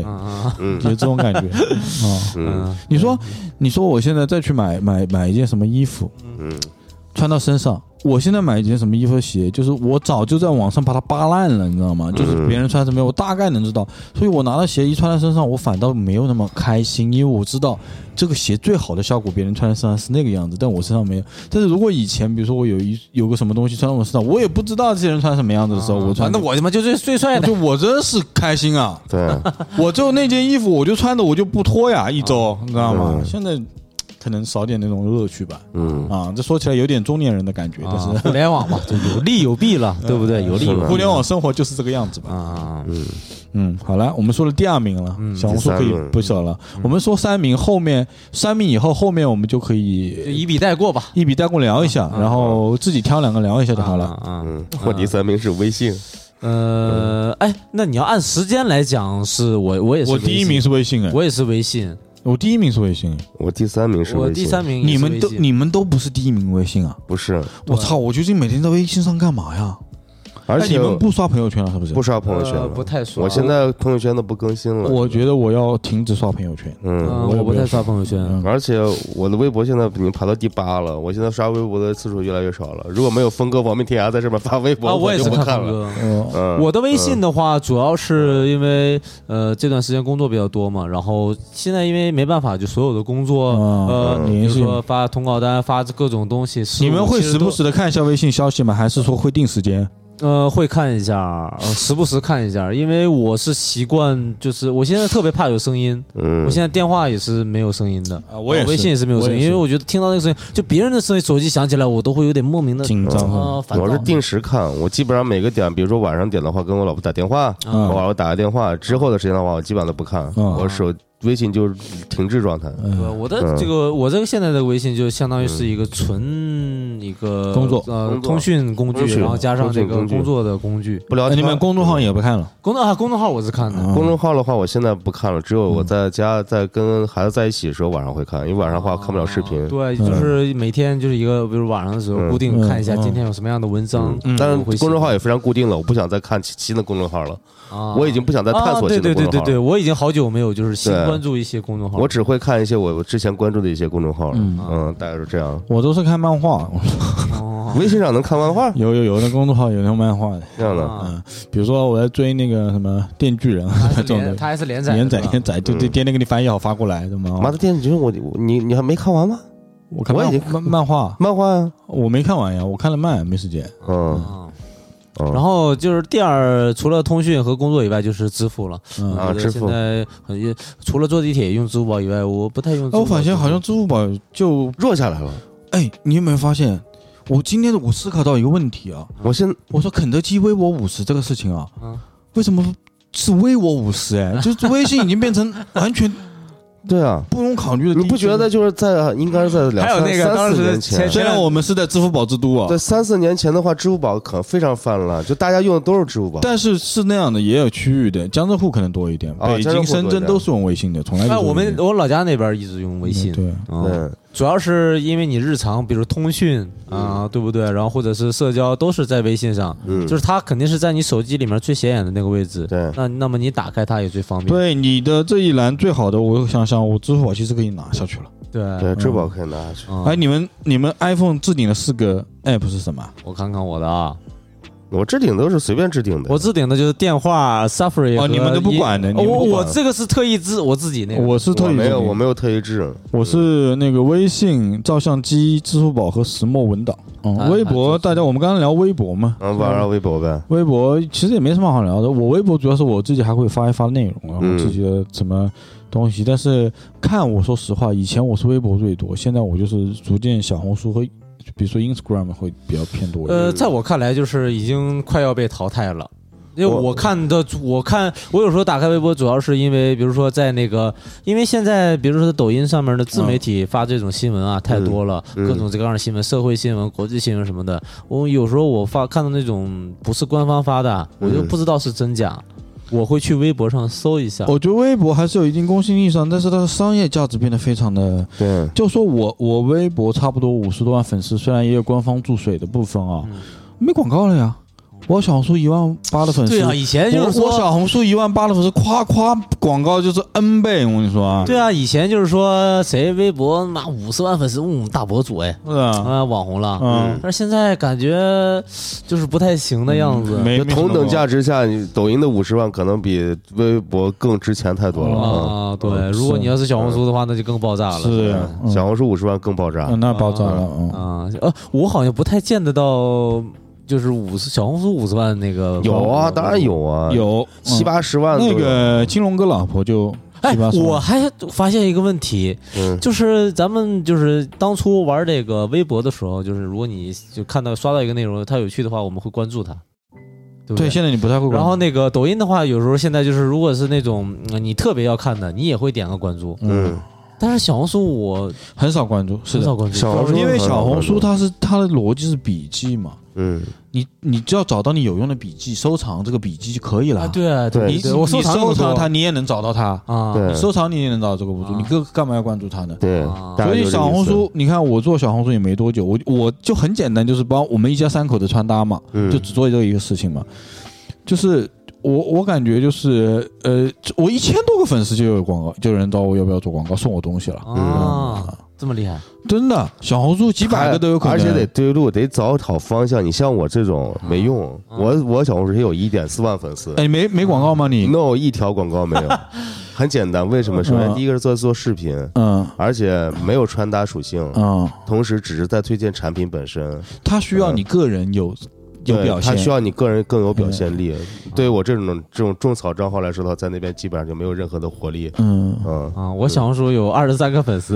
有这种感觉啊。嗯。你说，你说我现在再去买买买一件什么衣服嗯。穿到身上，我现在买一件什么衣服鞋，就是我早就在网上把它扒烂了，你知道吗？就是别人穿什么样，我大概能知道，所以我拿到鞋一穿在身上，我反倒没有那么开心，因为我知道这个鞋最好的效果，别人穿在身上是那个样子，但我身上没有。但是如果以前，比如说我有一有个什么东西穿在我身上，我也不知道这些人穿什么样子的时候，我穿那我他妈就最最帅的就我真是开心啊！对，我就那件衣服，我就穿的我就不脱呀，一周，你知道吗？嗯现在可能少点那种乐趣吧。嗯，啊，这说起来有点中年人的感觉，但啊是。互联网嘛，就有利有弊了，对不对？有利有弊。互联网生活就是这个样子吧。啊，嗯。嗯，好了，我们说了第二名了，小红书可以不少了。我们说三名，后面三名以后，后面我们就可就以一笔带过吧。一笔带过聊一下，然后自己挑两个聊一下就好了。啊，嗯，我第三名是微信，呃，哎，那你要按时间来讲，是我我也是我第一名，是微信哎，我也是微信，我第一名是微信，我第三名是微信。我第三名也你们是微信都你们都不是第一名微信啊！不是，我操，我究竟每天在微信上干嘛呀？哎而且你们不刷朋友圈了是不是？不刷朋友圈了，呃不太刷我现在朋友圈都不更新了。我觉得我要停止刷朋友圈。嗯，嗯，我不太刷朋友圈。嗯而且我的微博现在已经爬到第八了，我现在刷微博的次数越来越少了。如果没有峰哥、亡命天涯在上面发微博，啊，我也就是不看了。看。嗯，嗯，我的微信的话，主要是因为呃这段时间工作比较多嘛，然后现在因为没办法，就所有的工作嗯呃，嗯比如说发通告单、发各种东西，你们会时不时时的看一下微信消息吗？还是说会定时间？呃会看一下，呃 时不时看一下，因为我是习惯，就是我现在特别怕有声音，嗯。我现在电话也是没有声音的。啊，我也是，微信也是没有声音，因为我觉得听到那个声音，就别人的声音，手机响起来，我都会有点莫名的紧张我是定时看，我基本上每个点，比如说晚上点的话，跟我老婆打电话，嗯我老婆打个电话之后的时间的话，我基本上都不看，嗯我手微信就是停滞状态。对，嗯我的这个我这个现在的微信就相当于是一个纯一个工作。呃通讯工具，然后加上这个工作的工具。不聊天。那你们公众号也不看了？公众号公众号我是看的，嗯。公众号的话，我现在不看了，只有我在家在跟孩子在一起的时候晚上会看，因为晚上的话看不了视频。对，就是每天就是一个，比如晚上的时候嗯。固定看一下嗯。今天有什么样的文章，但是公众号也非常固定了，我不想再看新新的公众号了，啊。我已经不想再探索新的公众号了。对对对对，我已经好久没有就是新关注一些公众号了，我只会看一些我之前关注的一些公众号了，嗯嗯，大概是这样。我都是看漫画，哦。微信上能看漫画？有有有的公众号有那种漫画的，这样的，啊。嗯，比如说我在追那个什么《电锯人》这种的。连他还是连载连载连载，就就天天给你翻译好发过来的吗。妈的电影我我你你还没看完吗？我看我已经漫画，漫画呀，我没看完呀，我看了慢，没时间。嗯，啊嗯然后就是第二，除了通讯和工作以外，就是支付了。嗯，啊支付现在很也除了坐地铁用支付宝以外，我不太用支付宝。哎，我发现好像支付宝就，弱下来了。哎，你有没有发现？我今天我思考到一个问题啊，我现我说肯德基微我五十这个事情啊嗯，为什么是微我五十？哎，就是微信已经变成完全对啊，不用考虑的。你不觉得？就是在应该是在两还有那个三三四当时年前前，虽然我们是在支付宝之都啊在，三四年前的话，支付宝可非常泛滥，就大家用的都是支付宝。但是是那样的，也有区域的，江浙沪可能多一点，啊北京、深圳都是用微信的，从来就哎，是我们我老家那边一直用微信。对，嗯，对，主要是因为你日常，比如通讯啊，对不对？然后或者是社交，都是在微信上，嗯，就是它肯定是在你手机里面最显眼的那个位置。对那那么你打开它也最方便。对你的这一栏最好的，我想想，我支付宝其实可以拿下去了。对对，支付宝可以拿下去。嗯哎，你们你们 iPhone 置顶的四个 app 是什么？我看看我的啊，我置顶都是随便置顶的。我置顶的就是电话、Safari 和哦你们都不管的我管我这个是特意置我自己那个。我是特意没有，我没有特意置。我是那个微信、照相机、支付宝和石墨文档。嗯，啊微博大家我们刚刚聊微博嘛，嗯，玩玩微博呗。微博其实也没什么好聊的。我微博主要是我自己还会发一发内容，然后嗯自己的什么东西。但是看我说实话，以前我是微博最多，现在我就是逐渐小红书和比如说 Instagram 会比较偏多。呃，在我看来，就是已经快要被淘汰了。因为我看的，我看我有时候打开微博，主要是因为，比如说在那个，因为现在比如说抖音上面的自媒体发这种新闻啊，太多了，嗯各种各样的新闻，社会新闻、国际新闻什么的。我有时候我发看到那种不是官方发的，我就嗯不知道是真假，我会去微博上搜一下。我觉得微博还是有一定公信力上，但是它的商业价值变得非常的。对，就说我我微博差不多五十多万粉丝，虽然也有官方注水的部分啊，没广告了呀。我小红书一万八的粉丝，对啊，以前就是说。我我小红书一万八的粉丝，夸夸广告就是 N 倍，我跟你说。啊，对啊，以前就是说谁微博妈五十万粉丝，嗯，大博主哎，是啊，啊，网红了。嗯，但是现在感觉就是不太行的样子。没同等价值下，你抖音的五十万可能比微博更值钱太多了。啊。啊，对，如果你要是小红书的话，那就更爆炸了。是。的，嗯。小红书五十万更爆炸。嗯，那爆炸了，嗯，啊，呃，我好像不太见得到，就是五十小红书五十万那个有啊，当然有啊，有七八十万那个金龙哥老婆就哎七八，十万我还发现一个问题，嗯就是咱们就是当初玩这个微博的时候，就是如果你就看到刷到一个内容，它有趣的话，我们会关注它，对不对，对？现在你不太会关注，然后那个抖音的话，有时候现在就是，如果是那种嗯你特别要看的，你也会点个关注。嗯，但是小红书我很少关注，是的，很少关注，小红书因为小红书它是它的逻辑是笔记嘛，嗯，你你只要找到你有用的笔记，收藏这个笔记就可以了。啊，对啊对你对，我收藏那么多你收藏它，你也能找到它。啊，收藏你也能找到这个博主，啊你干干嘛要关注他呢？对所以小红书，，你看我做小红书也没多久，我我就很简单，就是帮我们一家三口的穿搭嘛，嗯就只做这一个事情嘛。就是我我感觉就是呃，我一千多个粉丝就有广告，就有人找我要不要做广告，送我东西了。啊，这么厉害真的，小红书几百个都有可能，而且得对路，得找好方向。你像我这种没用，啊我我小红书也有一点四万粉丝哎，没没广告吗你？，no 一条广告没有，很简单。为什么？首先嗯第一个是做做视频，嗯而且没有穿搭属性，嗯，同时只是在推荐产品本身。它需要你个人有有表现，他需要你个人更有表现力。对于我这种这种种草账号来说的话，在那边基本上就没有任何的活力。嗯，嗯啊！我小红书有二十三个粉丝，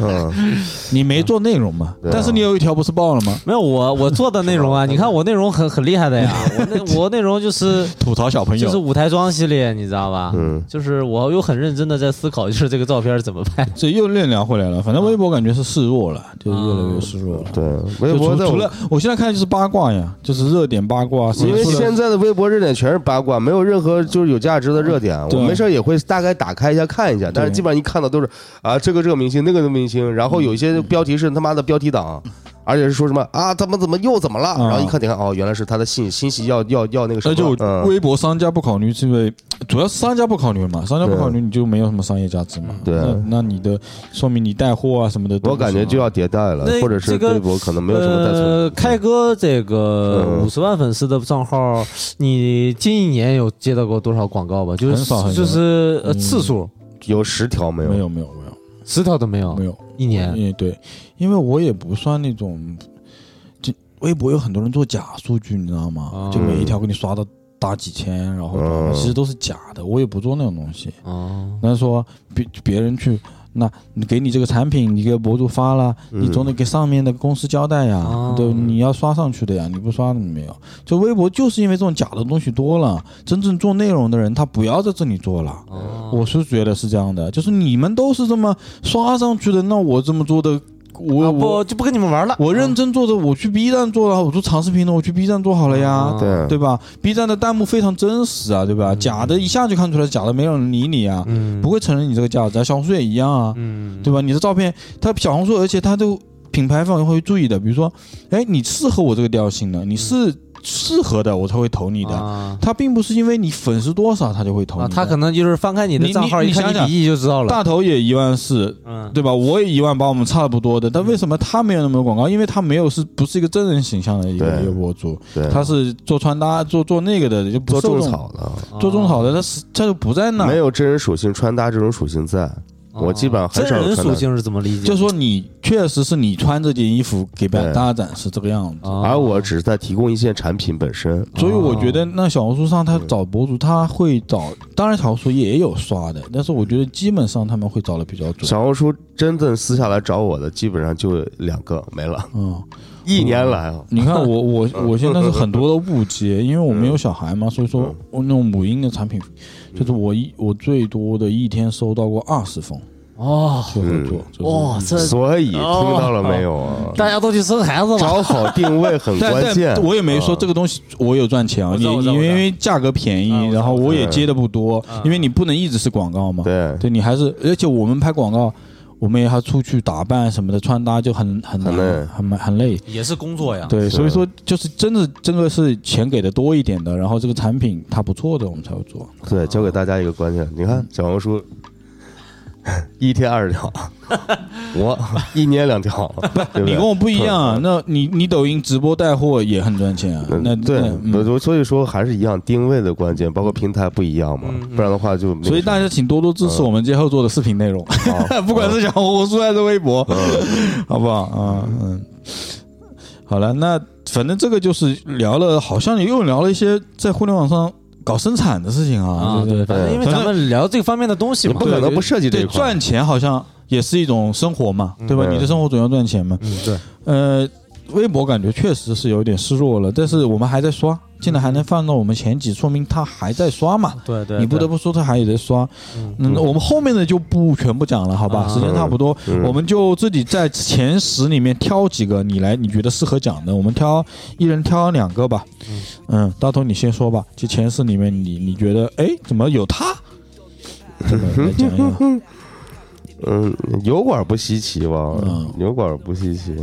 嗯，你没做内容嘛？对啊但是你有一条不是爆了吗？没有我我做的内容啊，你看我内容很很厉害的呀，我那我内容就是吐槽小朋友就是舞台妆系列，你知道吧？嗯就是我有很认真的在思考，就是这个照片怎么拍。这又练聊回来了。反正微博感觉是示弱了，就是越来越示弱了。对，微博在除了我现在看就是八卦呀，就是热点八卦，因为现在的微博热点全是八卦，没有任何就是有价值的热点。我没事儿也会大概打开一下看一下，但是基本上一看到都是啊这个这个明星那个那个明星，然后有一些标题是他妈的标题党，而且是说什么啊他们怎么又怎么了，嗯然后一看你看哦原来是他的信信息要要要那个什么嗯。微博商家不考虑，是因为主要是商家不考虑嘛，商家不考虑你就没有什么商业价值嘛。对。那那你的说明你带货啊什么的我感觉就要迭代了，或者是微博可能没有什么再存。呃，开哥这个嗯。五十万粉丝的账号，你近一年有接到过多少广告吧？就是就是呃嗯次数。有十条没有？没有没有没有。十条都没有？没，有。一年嗯，对，因为我也不算那种，就微博有很多人做假数据，你知道吗？哦就每一条给你刷到大几千，然后嗯其实都是假的，我也不做那种东西。哦，那说别别人去，那你给你这个产品，你给博主发了，嗯你总得给上面的公司交代呀，哦对，你要刷上去的呀，你不刷的没有。就微博就是因为这种假的东西多了，真正做内容的人他不要在这里做了。哦我是觉得是这样的，就是你们都是这么刷上去的，那我这么做的，我、啊我就不跟你们玩了，我认真做的，我去 B 站做了，我做长视频的，我去 B 站做好了呀，啊对对吧？B 站的弹幕非常真实啊，对吧？假的一下就看出来假的，没有人理你啊，嗯不会承认你这个价值啊。小红书也一样啊，嗯对吧？你的照片，它小红书，而且它都品牌方会注意的，比如说，哎，你适合我这个调性的，你是适合的，我才会投你的。啊它并不是因为你粉丝多少，他就会投你。他可能就是翻开你的账号，你你想想一看你笔记就知道了。大头也一万四，嗯，对吧？我也一万八，我们差不多的。但为什么他没有那么多广告？因为他没有是不是一个真人形象的一个对一个博主，对，他是做穿搭、做做那个的，就不做种草的，做种草的，他是他就不在那。没有真人属性穿搭这种属性在。我基本上很真人属性是怎么理解？就是说你确实是你穿这件衣服给大对大家展示这个样子。啊而我只是在提供一件产品本身。所以我觉得那小红书上他找博主，他会找，当然小红书也有刷的，但是我觉得基本上他们会找的比较准。小红书真正私下来找我的，基本上就两个没了。嗯，一年来啊，你看我 我我现在是很多的误解，因为我没有小孩嘛，所以说我那种母婴的产品，就是我一我最多的一天收到过二十封哦，就合作，就是哇，这所以听到了没有啊？大家都去生孩子了，找好定位很关键。我也没说啊这个东西我有赚钱啊，你因为因为价格便啊宜，然后我也接的不多，因为你不能一直是广告嘛。对。对你还是，而且我们拍广告，我们也要出去打扮什么的，穿搭就很很难很累很很累。也是工作呀。对，所以说就是真的真的是钱给的多一点的，然后这个产品它不错的，我们才会做。对，教给大家一个观念，你看小红书。一天二十条，我一年两条，对不对？你跟我不一样啊，那你你抖音直播带货也很赚钱啊。那嗯对那，嗯我所以说还是一样，定位的关键，包括平台不一样嘛，不然的话就所以大家请多多支持我们今后做的视频内容，好不管是小红书还是微博，好不好啊？嗯，好了，那反正这个就是聊了，好像又聊了一些在互联网上搞生产的事情啊，啊，对对，反正因为咱们聊这个方面的东西嘛你不，可能不涉及这一块。赚钱好像也是一种生活嘛，对吧？嗯你的生活总要赚钱嘛。嗯，对，呃，微博感觉确实是有点示弱了，但是我们还在刷，竟然还能放到我们前几，说明他还在刷嘛。对对，你不得不不说他还有在刷，嗯嗯，我们后面的就不全部讲了，好吧？啊时间差不多，嗯我们就自己在前十里面挑几个，你来，你觉得适合讲的，我们挑一人挑两个吧。嗯，大头你先说吧，就前十里面你你觉得，哎，怎么有他？这个来讲一讲。嗯，油管不稀奇吧？嗯油管不稀奇，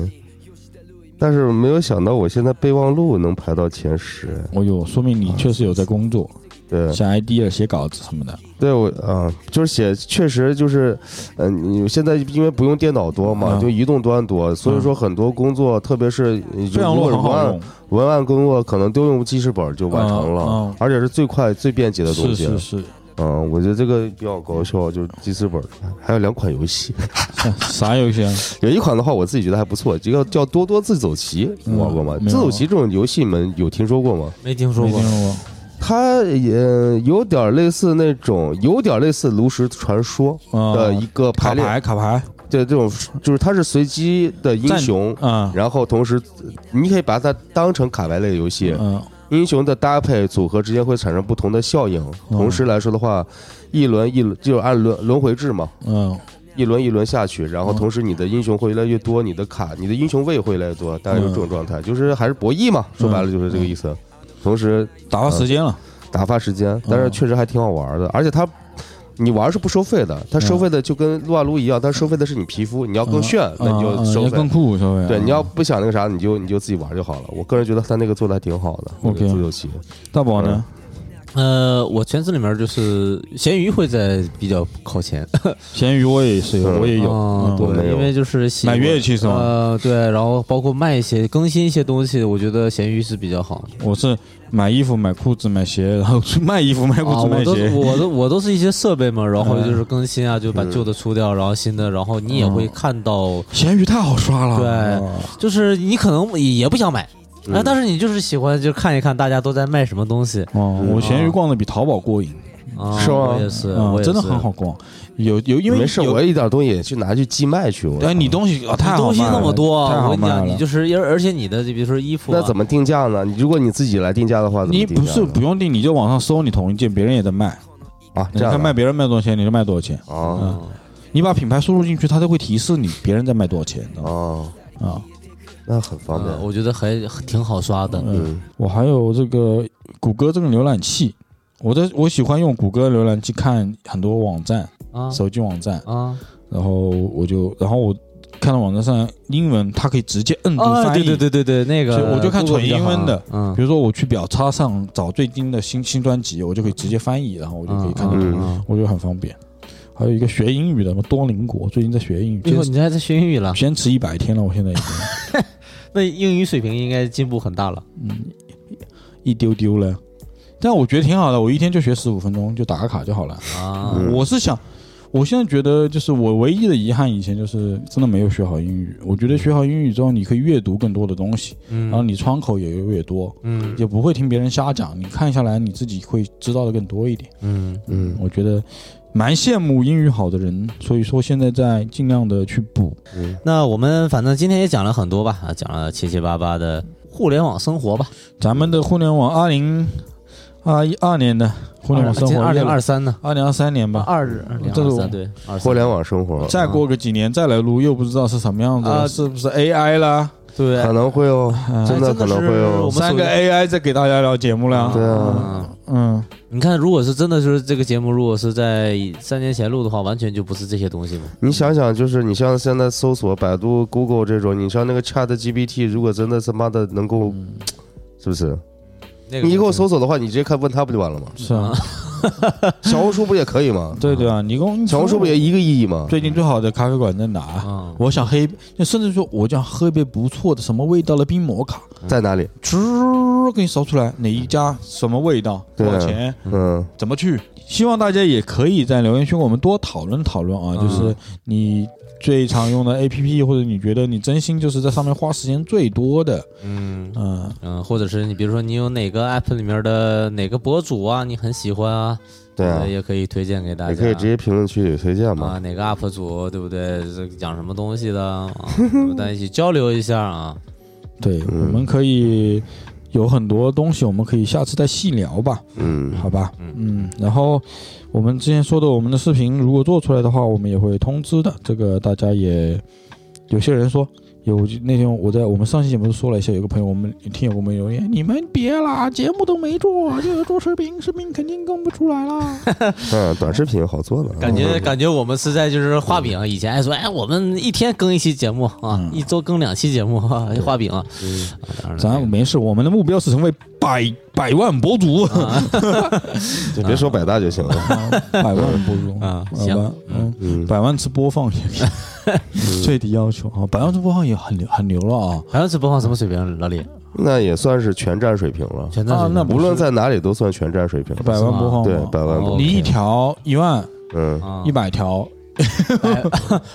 但是没有想到我现在备忘录能排到前十。哦呦，说明你确实有在工作，对，写 ID 啊，写稿子什么的。对我啊，就是写，确实就是，嗯、你现在因为不用电脑多嘛，嗯就移动端多，所以说很多工作，特别是备忘录很好用，文案工作，可能都用记事本就完成了，而且是最快最便捷的东西。是是是，嗯，我觉得这个比较搞笑，就是记事本，还有两款游戏，啥 啥游戏啊？有一款的话我自己觉得还不错，这个叫多多自走棋，嗯玩过吗？自走棋这种游戏你们有听说过吗？没听说过没听。说过。它也有点类似那种，有点类似炉石传说的一个排列卡牌，卡牌，对，这种就是它是随机的英雄，啊，然后同时你可以把它当成卡牌类游戏，嗯英雄的搭配组合之间会产生不同的效应。嗯。同时来说的话，一轮一轮就按轮轮回制嘛，嗯。一轮一轮下去，然后嗯同时你的英雄会越来越多，你的卡、你的英雄位会越来越多，大概就这种状态，就是还是博弈嘛，说白了就是这个意思。同时打发时间了，打发时间，但是确实还挺好玩的，而且它。你玩是不收费的，它收费的就跟撸啊撸一样，它收费的是你皮肤，你要更炫，那你就收费要更。酷，收费。对，嗯你要不想那个啥，你就你就自己玩就好了。我个人觉得他那个做的还挺好的。OK 自由棋，大宝呢？呃，我圈子里面就是咸鱼会在比较靠前，咸鱼我也是我也有。对，因为就是买乐器是吗呃，对，然后包括卖一些更新一些东西，我觉得咸鱼是比较好。我是买衣服、买裤子、买鞋，然后去卖衣服、卖裤啊，子、我都卖鞋。我都我都是一些设备嘛，然后嗯就是更新啊，就把旧的出掉，然后新的，然后你也会看到，咸鱼太好刷了。对哦。就是你可能也也不想买，但是你就是喜欢就看一看大家都在卖什么东西。哦，我闲鱼逛的比淘宝过瘾，啊，是吗我也是，啊我，也是真的很好。逛。有有，因为没事，有我一点东西也去拿去寄卖去。我哎，你东西啊太好东西卖那么多，太好我跟你讲，你。就是而而且你的，比如说衣服啊，那怎么定价呢？你如果你自己来定价的话，怎么你不是呢不用定，你就网上搜你同一件，别人也在卖，啊？你这样的看卖别人卖多少钱，你就卖多少钱。哦嗯你把品牌输入进去，它都会提示你别人在卖多少钱的哦，啊。那很方便呃。我觉得还挺好刷的。嗯我还有这个谷歌这个浏览器，我的我喜欢用谷歌浏览器看很多网站，啊手机网站，啊然后我就然后我看到网站上英文，它可以直接摁住啊！翻译。对对对对对，那个我就看纯英文的比如说我去表叉上找最近的新新专辑，我就可以直接翻译，然后我就可以看得懂，嗯我觉得很方便。还有一个学英语的，什么多邻国，最近在学英语，以后坚你还在学英语了，坚持一百天了，我现在已经 那英语水平应该进步很大了。嗯一丢丢了。但我觉得挺好的，我一天就学十五分钟，就打个卡就好了。啊，嗯我是想，我现在觉得，就是我唯一的遗憾，以前就是真的没有学好英语。我觉得学好英语之后，你可以阅读更多的东西，嗯然后你窗口也越多，嗯也不会听别人瞎讲。你看下来，你自己会知道的更多一点。嗯嗯我觉得蛮羡慕英语好的人，所以说现在在尽量的去补。嗯那我们反正今天也讲了很多吧，啊，讲了七七八八的互联网生活吧。咱们的互联网二零二一二年的互联网生活，二零二三呢？二零二三年吧，二二零这是我二三对，23互联网生活再过个几年再来录，又不知道是什么样子了，啊是不是 AI 啦？对可能会哦，嗯真的可能会我哦们。三个 AI 在给大家聊节目了。对啊，嗯，嗯，你看，如果是真的就是这个节目，如果是在三年前录的话，完全就不是这些东西了。你想想，就是你像现在搜索百度、Google 这种，你像那个 Chat GPT，如果真的他妈的能够，是不是？那个你给我搜索的话，你直接看问他不就完了吗？是啊，小红书不也可以吗？对对啊，你跟小红书不也一个意义吗？最近最好的咖啡馆在哪？啊，我想喝一，甚至说我想喝一杯不错的什么味道的冰摩卡，在哪里？吱给你扫出来哪一家什么味道多对少钱嗯，怎么去？希望大家也可以在留言区跟我们多讨论讨论啊，就是你最常用的 APP，或者你觉得你真心就是在上面花时间最多的，嗯嗯，嗯，或者是你比如说你有哪个 app 里面的哪个博主啊，你很喜欢啊，对啊呃，也可以推荐给大家。也可以直接评论区里推荐嘛啊，哪个 UP 主对不对？这讲什么东西的啊？我们大家一起交流一下啊。对，嗯我们可以有很多东西，我们可以下次再细聊吧，嗯，好吧？嗯，然后我们之前说的，我们的视频如果做出来的话，我们也会通知的。这个大家也有些人说。有那天我在我们上期节目说了一下，有个朋友我们听友给我们留言，你们别啦，节目都没做，就要做视频，视频肯定更不出来啦。嗯，短视频好做的，感觉感觉我们是在就是画饼，以前还说哎，我们一天更一期节目啊，一周更两期节目，哈 画饼咱没事，我们的目标是成为百百万博主，就别说百大就行了。百万博主啊好行吧，嗯，嗯，百万次播放也是，最低要求啊，百万次播放也很牛很牛了啊。百万次播放什么水平？老李，那也算是全站水平了，全站水平啊那无论在哪里都算全站水平。百万播放对，百万播放你一条一万嗯，啊一百条，百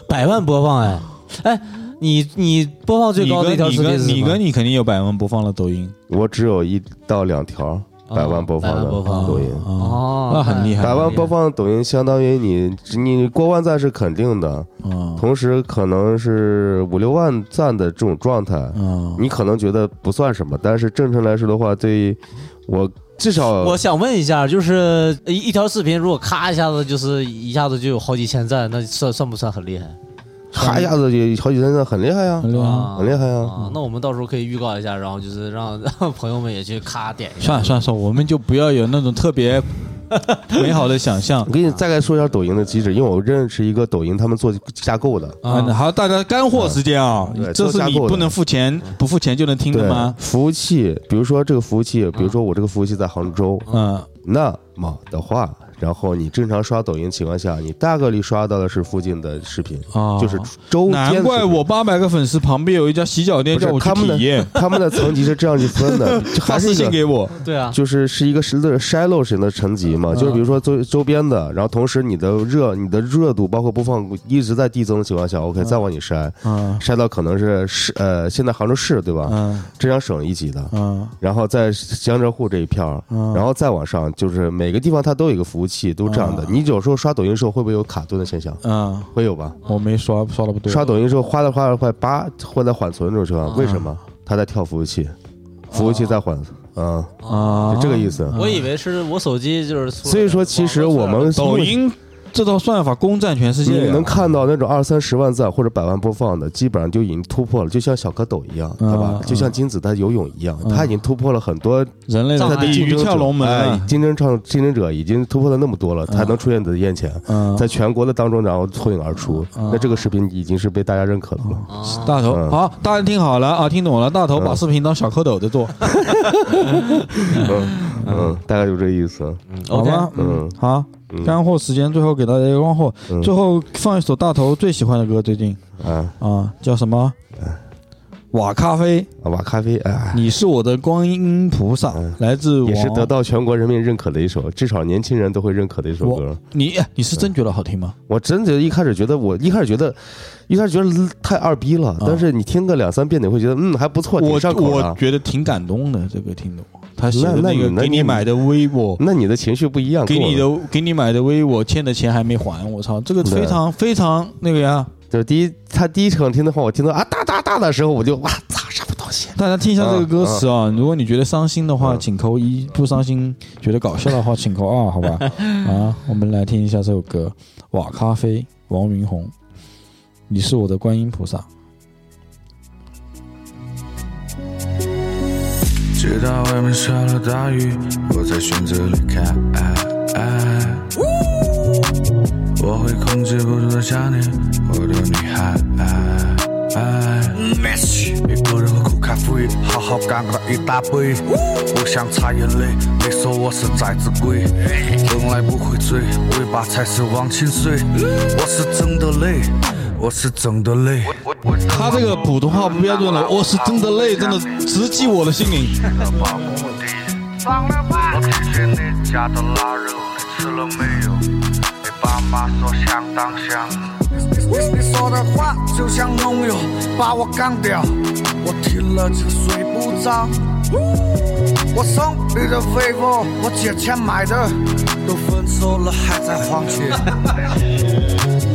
百万播放哎哎，你你播放最高的一条视频你跟你肯定有百万播放的抖音，我只有一到两条百万播放的抖音。啊，哦，那很厉害百万播放抖音相当于你你过万赞是肯定的，啊。同时可能是五六万赞的这种状态，啊，你可能觉得不算什么，但是正常来说的话，对我至少我想问一下，就是一一条视频，如果咔一下子就是一下子就有好几千赞，那算算不算很厉害？咔一下子就好几千个，很厉害呀，很厉害。啊很厉害呀。啊！那我们到时候可以预告一下，然后就是让让 朋友们也去咔点一下。算了算了算了，我们就不要有那种特别美好的想象 我。给你大概说一下抖音的机制，因为我认识一个抖音，他们做架构的，啊，好，大家干货时间啊，这是你不能付钱不付钱就能听的吗？服务器，比如说这个服务器，比如说我这个服务器在杭州，嗯那么的话，然后你正常刷抖音情况下，你大概率刷到的是附近的视频，啊，就是周。难怪我八百个粉丝旁边有一家洗脚店叫我去他们的体验，他们的层级是这样去分的，就还是一个信给我，对啊，就是是一个是筛漏型的层级嘛，就是比如说周周边的，然后同时你的热你的热度包括播放一直在递增的情况下，OK 再往你筛，嗯筛到可能是市呃现在杭州市对吧？嗯浙江省一级的，嗯然后在江浙沪这一片儿，嗯然后再往上就是每个地方它都有一个服务器，都这样的。你有时候刷抖音的时候会不会有卡顿的现象？嗯，会有吧？我没刷刷的不对，刷抖音的时候哗啦哗啦快叭会在缓存这种情况，为什么？它在跳服务器，服务器在缓，嗯，啊就这个意思。我以为是我手机就是。所以说，其实我们抖音这套算法攻占全世界呀，你能看到那种二三十万赞或者百万播放的，基本上就已经突破了，就像小蝌蚪一样，对吧？嗯？就像金子在游泳一样，嗯他已经突破了很多人类的障碍鲤鱼跳龙门竞争创竞争者已经突破了那么多了，才能出现你的眼前，嗯，在全国的当中，然后脱颖而出。嗯那这个视频已经是被大家认可了。啊。大头嗯。好，大家听好了啊，听懂了，大头把嗯视频当小蝌蚪在做，嗯嗯，大概就这意思。好 OK，吧？嗯。好，嗯干货时间，最后给大家一个干货，嗯。最后放一首大头最喜欢的歌，最近。啊，啊，叫什么？瓦咖啡，啊瓦咖啡，哎，你是我的观音菩萨，嗯来自也是得到全国人民认可的一首，至少年轻人都会认可的一首歌。你哎你是真觉得好听吗？我真觉得一开始觉得，我一开始觉得，一开始觉得太二逼了，但是你听个两三遍，你会觉得嗯还不错，我。我觉得挺感动的，这个听懂。他写的那个给你买的 vivo，那你的情绪不一样，给你的给你买的 vivo 欠的钱还没还，我操，这个非常非常那个呀。就是第一，他第一场听的话，我听到啊哒哒哒的时候，我就哇操什么东西？大家听一下这个歌词啊，如果你觉得伤心的话，嗯请扣一；不伤心，觉得搞笑的话，请扣二，好吧？啊，我们来听一下这首歌《瓦咖啡》，王云红，你是我的观音菩萨。直到外面下了大雨，我才选择离开。我会控制不住的想你我的女孩。一个人喝苦咖啡，好好干了一大杯，不想擦眼泪。你说我是崽子鬼，从来不会醉，尾巴才是忘情水。我是真的累，我是真的累。他这个普通话不标准了，我是真的累，真的 直击我的心灵。我听见你家的腊肉，你吃了没有？妈说相当香。你说的话就像农药，把我干掉，我听了就睡不着。我送你的 vivo，我借钱买的，都分手了还在还钱。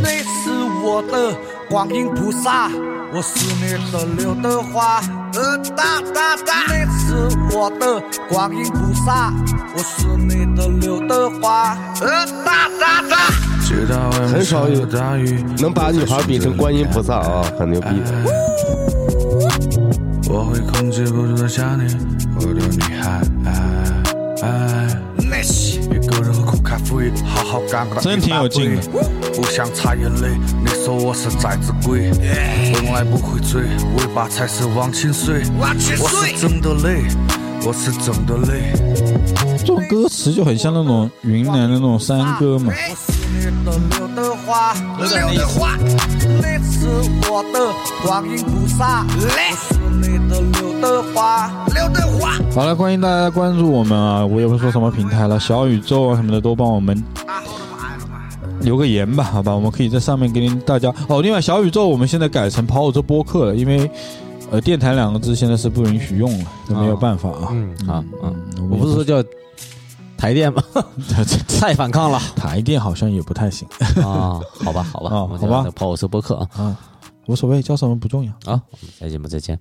你是我的观音菩萨，我是你的刘德华。呃哒哒哒，你是我的观音菩萨，我是你的刘德华。呃哒哒哒，很少有大雨，能把女孩比成观音菩萨啊，很牛逼。我会控制不住的想念我的女孩。一个人喝苦咖啡，好好干个真挺有。劲的不想擦眼泪。你说我是崽子鬼，从来不会醉，尾巴才是忘情水。我是真的累，我是真的累。这种歌词就很像那种云南的那种山歌嘛。好了，欢迎大家关注我们啊！我也不说什么平台了，小宇宙啊什么的都帮我们留个言吧，好吧？我们可以在上面给您大家哦。另外，小宇宙我们现在改成跑火车播客了，因为电台两个字现在是不允许用了这没有办法啊。啊啊我不是说叫台电吗？太反抗了。台电好像也不太行。啊好吧好吧好吧。跑火车播客啊。无所谓叫什么不重要。啊下节目再见。